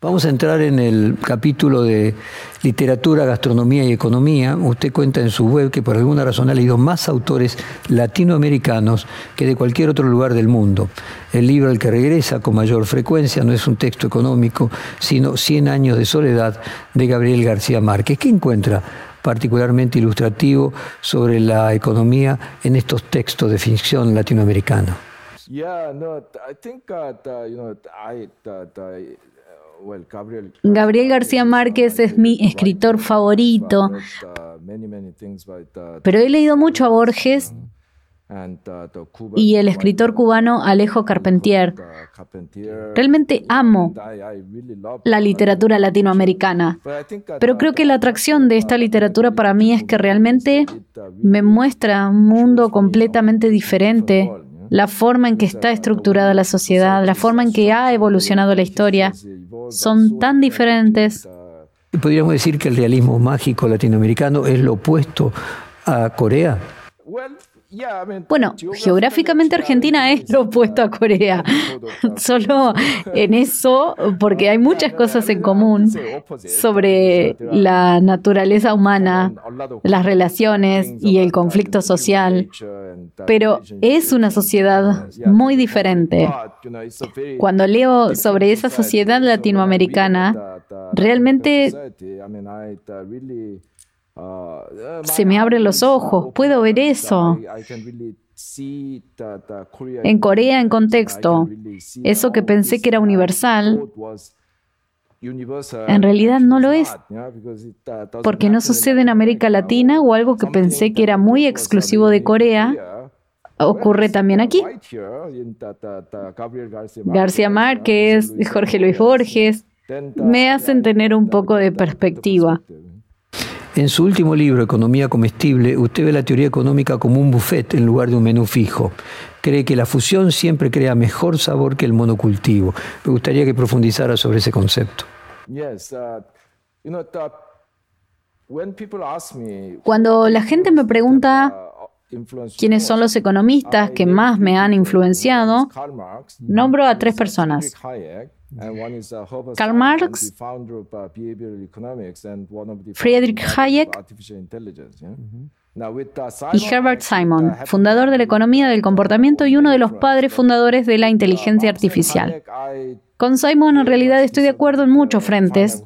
Vamos a entrar en el capítulo de literatura, gastronomía y economía. Usted cuenta en su web que por alguna razón ha leído más autores latinoamericanos que de cualquier otro lugar del mundo. El libro al que regresa con mayor frecuencia no es un texto económico, sino Cien años de soledad de Gabriel García Márquez. ¿Qué encuentra particularmente ilustrativo sobre la economía en estos textos de ficción latinoamericana? Gabriel García Márquez es mi escritor favorito, pero he leído mucho a Borges y el escritor cubano Alejo Carpentier. Realmente amo la literatura latinoamericana, pero creo que la atracción de esta literatura para mí es que realmente me muestra un mundo completamente diferente la forma en que está estructurada la sociedad, la forma en que ha evolucionado la historia, son tan diferentes. ¿Podríamos decir que el realismo mágico latinoamericano es lo opuesto a Corea? Bueno, geográficamente Argentina es lo opuesto a Corea. Solo en eso, porque hay muchas cosas en común sobre la naturaleza humana, las relaciones y el conflicto social. Pero es una sociedad muy diferente. Cuando leo sobre esa sociedad latinoamericana, realmente se me abren los ojos, puedo ver eso. En Corea, en contexto, eso que pensé que era universal, en realidad no lo es, porque no sucede en América Latina o algo que pensé que era muy exclusivo de Corea, ocurre también aquí. García Márquez, Jorge Luis Borges, me hacen tener un poco de perspectiva. En su último libro, Economía Comestible, usted ve la teoría económica como un buffet en lugar de un menú fijo. Cree que la fusión siempre crea mejor sabor que el monocultivo. Me gustaría que profundizara sobre ese concepto. Cuando la gente me pregunta quiénes son los economistas que más me han influenciado, nombro a tres personas. Karl Marx, Friedrich Hayek. y Herbert Simon, fundador de la economía del comportamiento y uno de los padres fundadores de la inteligencia artificial. Con Simon en realidad estoy de acuerdo en muchos frentes.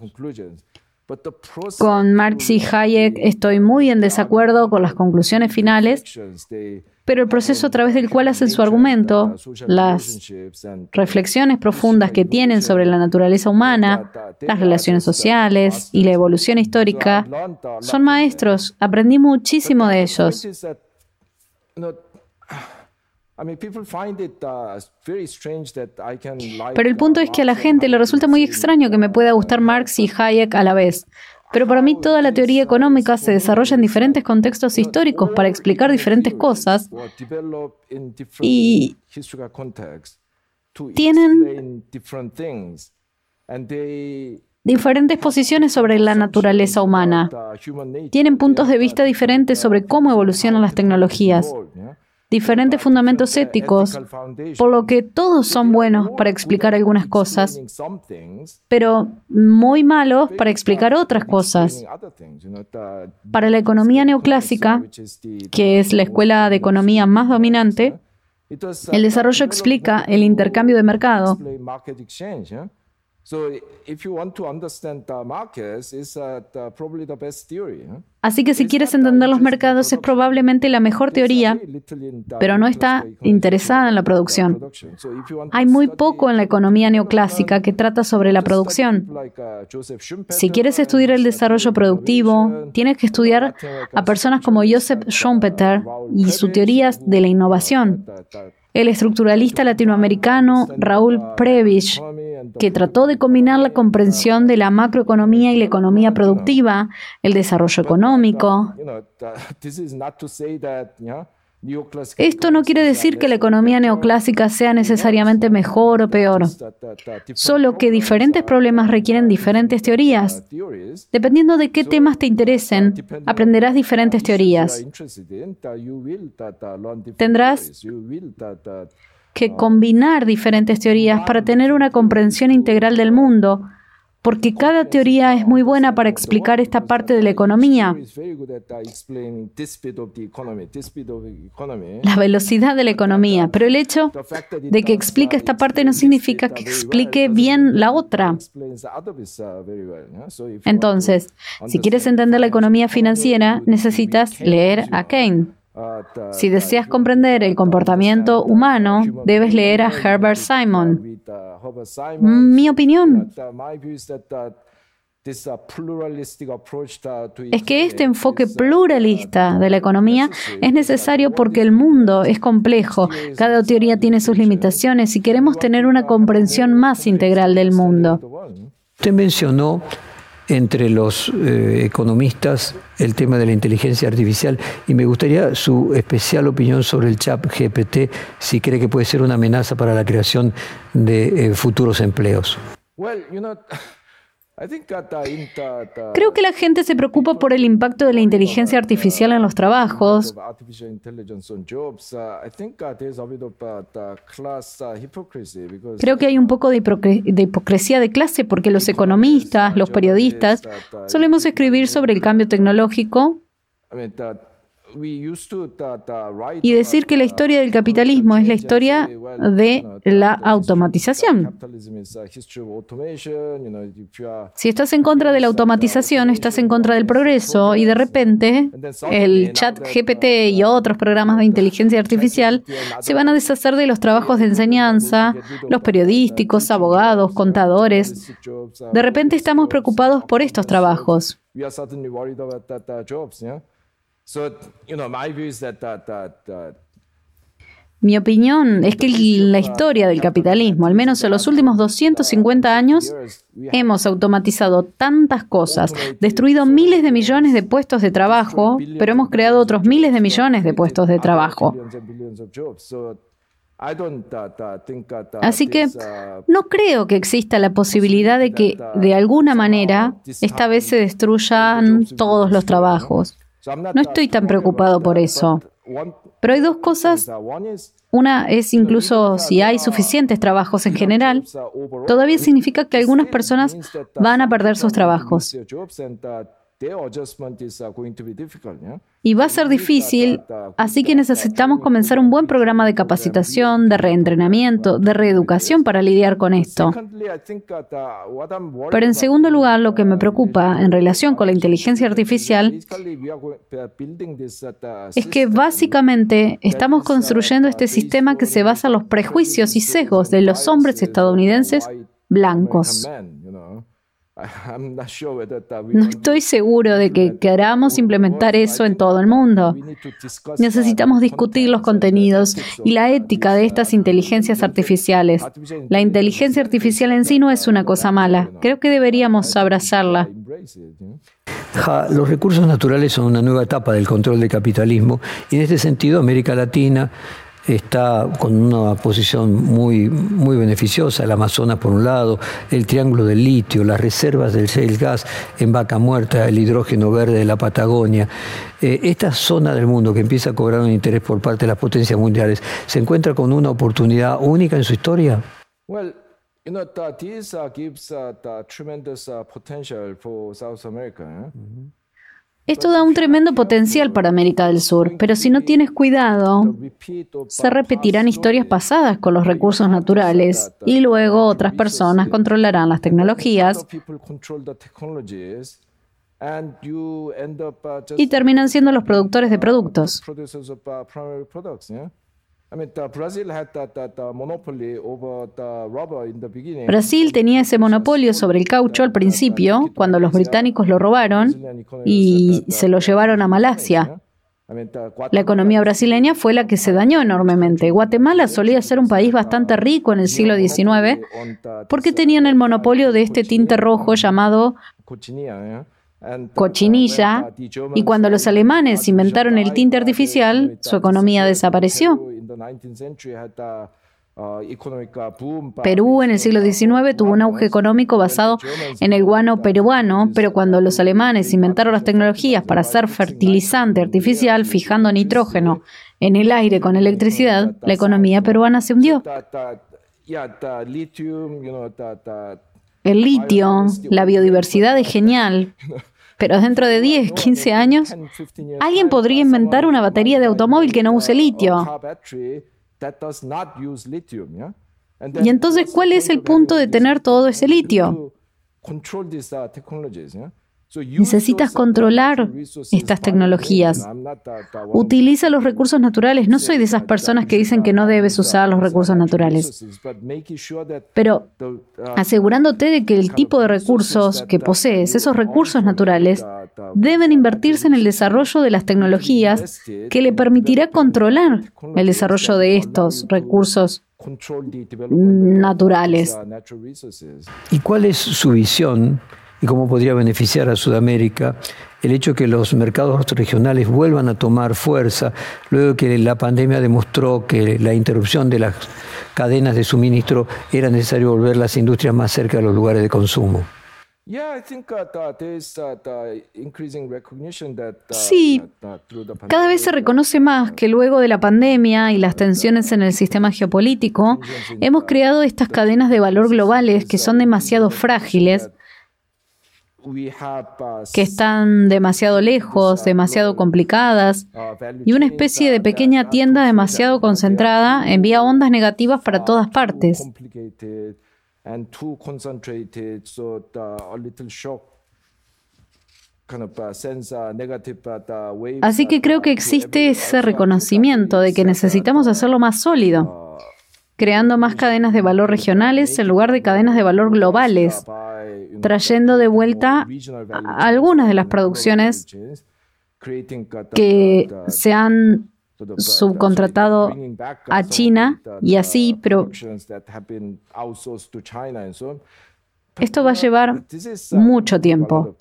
Con Marx y Hayek estoy muy en desacuerdo con las conclusiones finales pero el proceso a través del cual hacen su argumento, las reflexiones profundas que tienen sobre la naturaleza humana, las relaciones sociales y la evolución histórica, son maestros. Aprendí muchísimo de ellos. Pero el punto es que a la gente le resulta muy extraño que me pueda gustar Marx y Hayek a la vez. Pero para mí toda la teoría económica se desarrolla en diferentes contextos históricos para explicar diferentes cosas y tienen diferentes posiciones sobre la naturaleza humana. Tienen puntos de vista diferentes sobre cómo evolucionan las tecnologías diferentes fundamentos éticos, por lo que todos son buenos para explicar algunas cosas, pero muy malos para explicar otras cosas. Para la economía neoclásica, que es la escuela de economía más dominante, el desarrollo explica el intercambio de mercado. Así que si quieres entender los mercados es probablemente la mejor teoría, pero no está interesada en la producción. Hay muy poco en la economía neoclásica que trata sobre la producción. Si quieres estudiar el desarrollo productivo, tienes que estudiar a personas como Joseph Schumpeter y sus teorías de la innovación el estructuralista latinoamericano Raúl Prebisch, que trató de combinar la comprensión de la macroeconomía y la economía productiva, el desarrollo económico. *laughs* Esto no quiere decir que la economía neoclásica sea necesariamente mejor o peor, solo que diferentes problemas requieren diferentes teorías. Dependiendo de qué temas te interesen, aprenderás diferentes teorías. Tendrás que combinar diferentes teorías para tener una comprensión integral del mundo porque cada teoría es muy buena para explicar esta parte de la economía. La velocidad de la economía, pero el hecho de que explique esta parte no significa que explique bien la otra. Entonces, si quieres entender la economía financiera, necesitas leer a Keynes. Si deseas comprender el comportamiento humano, debes leer a Herbert Simon. Mi opinión es que este enfoque pluralista de la economía es necesario porque el mundo es complejo, cada teoría tiene sus limitaciones y queremos tener una comprensión más integral del mundo. Usted mencionó entre los eh, economistas el tema de la inteligencia artificial y me gustaría su especial opinión sobre el chat GPT, si cree que puede ser una amenaza para la creación de eh, futuros empleos. Creo que la gente se preocupa por el impacto de la inteligencia artificial en los trabajos. Creo que hay un poco de, hipocresía de clase porque los economistas, los periodistas, solemos escribir sobre el cambio tecnológico y decir que la historia del capitalismo es la historia de la automatización. Si estás en contra de la automatización, estás en contra del progreso y de repente el chat GPT y otros programas de *laughs* inteligencia artificial se van a deshacer de los trabajos de enseñanza, los periodísticos, abogados, contadores. De repente estamos preocupados por estos trabajos. Mi opinión es que la historia del capitalismo, al menos en los últimos 250 años, hemos automatizado tantas cosas, destruido miles de millones de puestos de trabajo, pero hemos creado otros miles de millones de puestos de trabajo. Así que no creo que exista la posibilidad de que de alguna manera esta vez se destruyan todos los trabajos. No estoy tan preocupado por eso. Pero hay dos cosas. Una es incluso si hay suficientes trabajos en general, todavía significa que algunas personas van a perder sus trabajos. Y va a ser difícil, así que necesitamos comenzar un buen programa de capacitación, de reentrenamiento, de reeducación para lidiar con esto. Pero en segundo lugar, lo que me preocupa en relación con la inteligencia artificial es que básicamente estamos construyendo este sistema que se basa en los prejuicios y sesgos de los hombres estadounidenses blancos. *laughs* No estoy seguro de que queramos implementar eso en todo el mundo. Necesitamos discutir los contenidos y la ética de estas inteligencias artificiales. La inteligencia artificial en sí no es una cosa mala. Creo que deberíamos abrazarla. los recursos naturales son una nueva etapa del control del capitalismo y en este sentido América Latina está con una posición muy, muy beneficiosa, el Amazonas por un lado, el triángulo del litio, las reservas del shale gas en Vaca Muerta, el hidrógeno verde de la Patagonia. Eh, esta zona del mundo que empieza a cobrar un interés por parte de las potencias mundiales, ¿se encuentra con una oportunidad única en su historia? Well, you know, this uh, gives uh, tremendous uh, potential for South America. Eh? Esto da un tremendo potencial para América del Sur, pero si no tienes cuidado, se repetirán historias pasadas con los recursos naturales y luego otras personas controlarán las tecnologías y terminan siendo los productores de productos. Brasil tenía ese monopolio sobre el caucho al principio, cuando los británicos lo robaron y se lo llevaron a Malasia. La economía brasileña fue la que se dañó enormemente. Guatemala solía ser un país bastante rico en el siglo XIX porque tenían el monopolio de este tinte rojo llamado cochinilla, y cuando los alemanes inventaron el tinte artificial, su economía desapareció. Perú en el siglo XIX tuvo un auge económico basado en el guano peruano, pero cuando los alemanes inventaron las tecnologías para hacer fertilizante artificial fijando nitrógeno en el aire con electricidad, la economía peruana se hundió. El litio, la biodiversidad es genial, pero dentro de 10, 15 años, alguien podría inventar una batería de automóvil que no use litio. Y entonces, ¿cuál es el punto de tener todo ese litio? Necesitas controlar estas tecnologías. Utiliza los recursos naturales. No soy de esas personas que dicen que no debes usar los recursos naturales. Pero asegurándote de que el tipo de recursos que posees, esos recursos naturales, deben invertirse en el desarrollo de las tecnologías que le permitirá controlar el desarrollo de estos recursos naturales. ¿Y cuál es su visión y cómo podría beneficiar a Sudamérica el hecho que los mercados regionales vuelvan a tomar fuerza luego que la pandemia demostró que la interrupción de las cadenas de suministro era necesario volver las industrias más cerca de los lugares de consumo. Sí, cada vez se reconoce más que luego de la pandemia y las tensiones en el sistema geopolítico, hemos creado estas cadenas de valor globales que son demasiado frágiles que están demasiado lejos, demasiado complicadas, y una especie de pequeña tienda demasiado concentrada envía ondas negativas para todas partes. Así que creo que existe ese reconocimiento de que necesitamos hacerlo más sólido, creando más cadenas de valor regionales en lugar de cadenas de valor globales trayendo de vuelta algunas de las producciones que se han subcontratado a China y así, pero esto va a llevar mucho tiempo.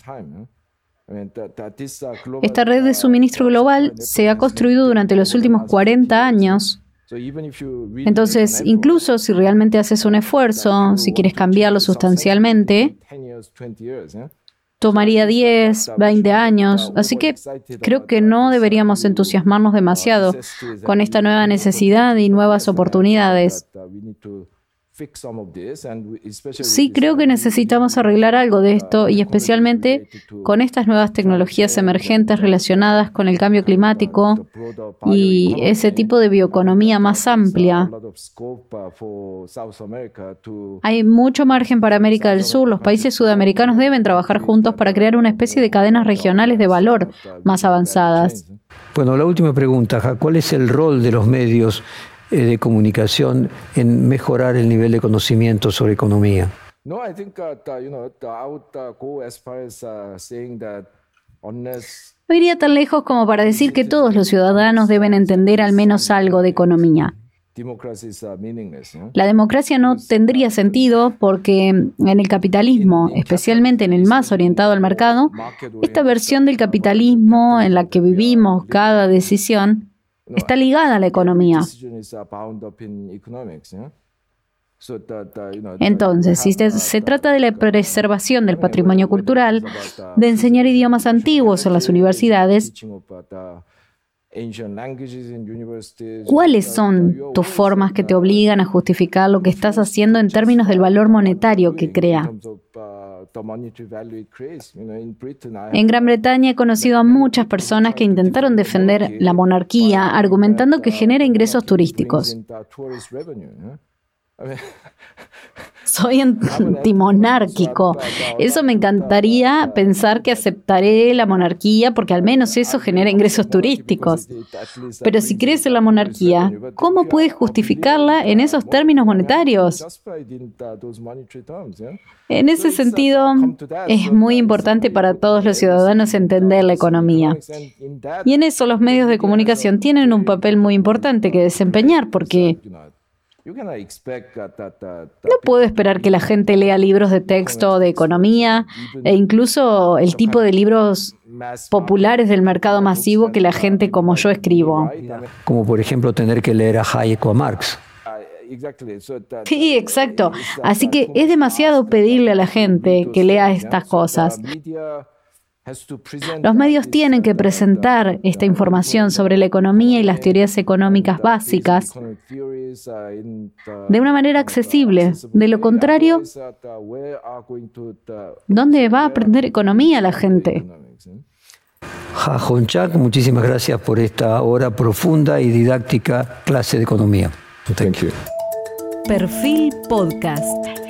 Esta red de suministro global se ha construido durante los últimos 40 años entonces, incluso si realmente haces un esfuerzo, si quieres cambiarlo sustancialmente, tomaría 10, 20 años. Así que creo que no deberíamos entusiasmarnos demasiado con esta nueva necesidad y nuevas oportunidades. Sí, creo que necesitamos arreglar algo de esto y especialmente con estas nuevas tecnologías emergentes relacionadas con el cambio climático y ese tipo de bioeconomía más amplia. Hay mucho margen para América del Sur. Los países sudamericanos deben trabajar juntos para crear una especie de cadenas regionales de valor más avanzadas. Bueno, la última pregunta, ¿cuál es el rol de los medios eh, de comunicación en mejorar el nivel de conocimiento sobre economía? No iría tan lejos como para decir que todos los ciudadanos deben entender al menos algo de economía. La democracia no tendría sentido porque en el capitalismo, especialmente en el más orientado al mercado, esta versión del capitalismo en la que vivimos cada decisión está ligada a la economía. Entonces, si se, trata de la preservación del patrimonio cultural, de enseñar idiomas antiguos en las universidades, ¿Cuáles son tus formas que te obligan a justificar lo que estás haciendo en términos del valor monetario que crea? En Gran Bretaña he conocido a muchas personas que intentaron defender la monarquía argumentando que genera ingresos turísticos. Soy antimonárquico. Eso me encantaría pensar que aceptaré la monarquía porque al menos eso genera ingresos turísticos. Pero si crees en la monarquía, ¿cómo puedes justificarla en esos términos monetarios? En ese sentido, es muy importante para todos los ciudadanos entender la economía. Y en eso los medios de comunicación tienen un papel muy importante que desempeñar porque No puedo esperar que la gente lea libros de texto de economía e incluso el tipo de libros populares del mercado masivo que la gente como yo escribo. Como por ejemplo tener que leer a Hayek o a Marx. Sí, exacto. Así que es demasiado pedirle a la gente que lea estas cosas. Los medios tienen que presentar esta información sobre la economía y las teorías económicas básicas de una manera accesible. De lo contrario, ¿dónde va a aprender economía la gente? Ja Chak, muchísimas gracias por esta hora profunda y didáctica clase de economía. Perfil Podcast.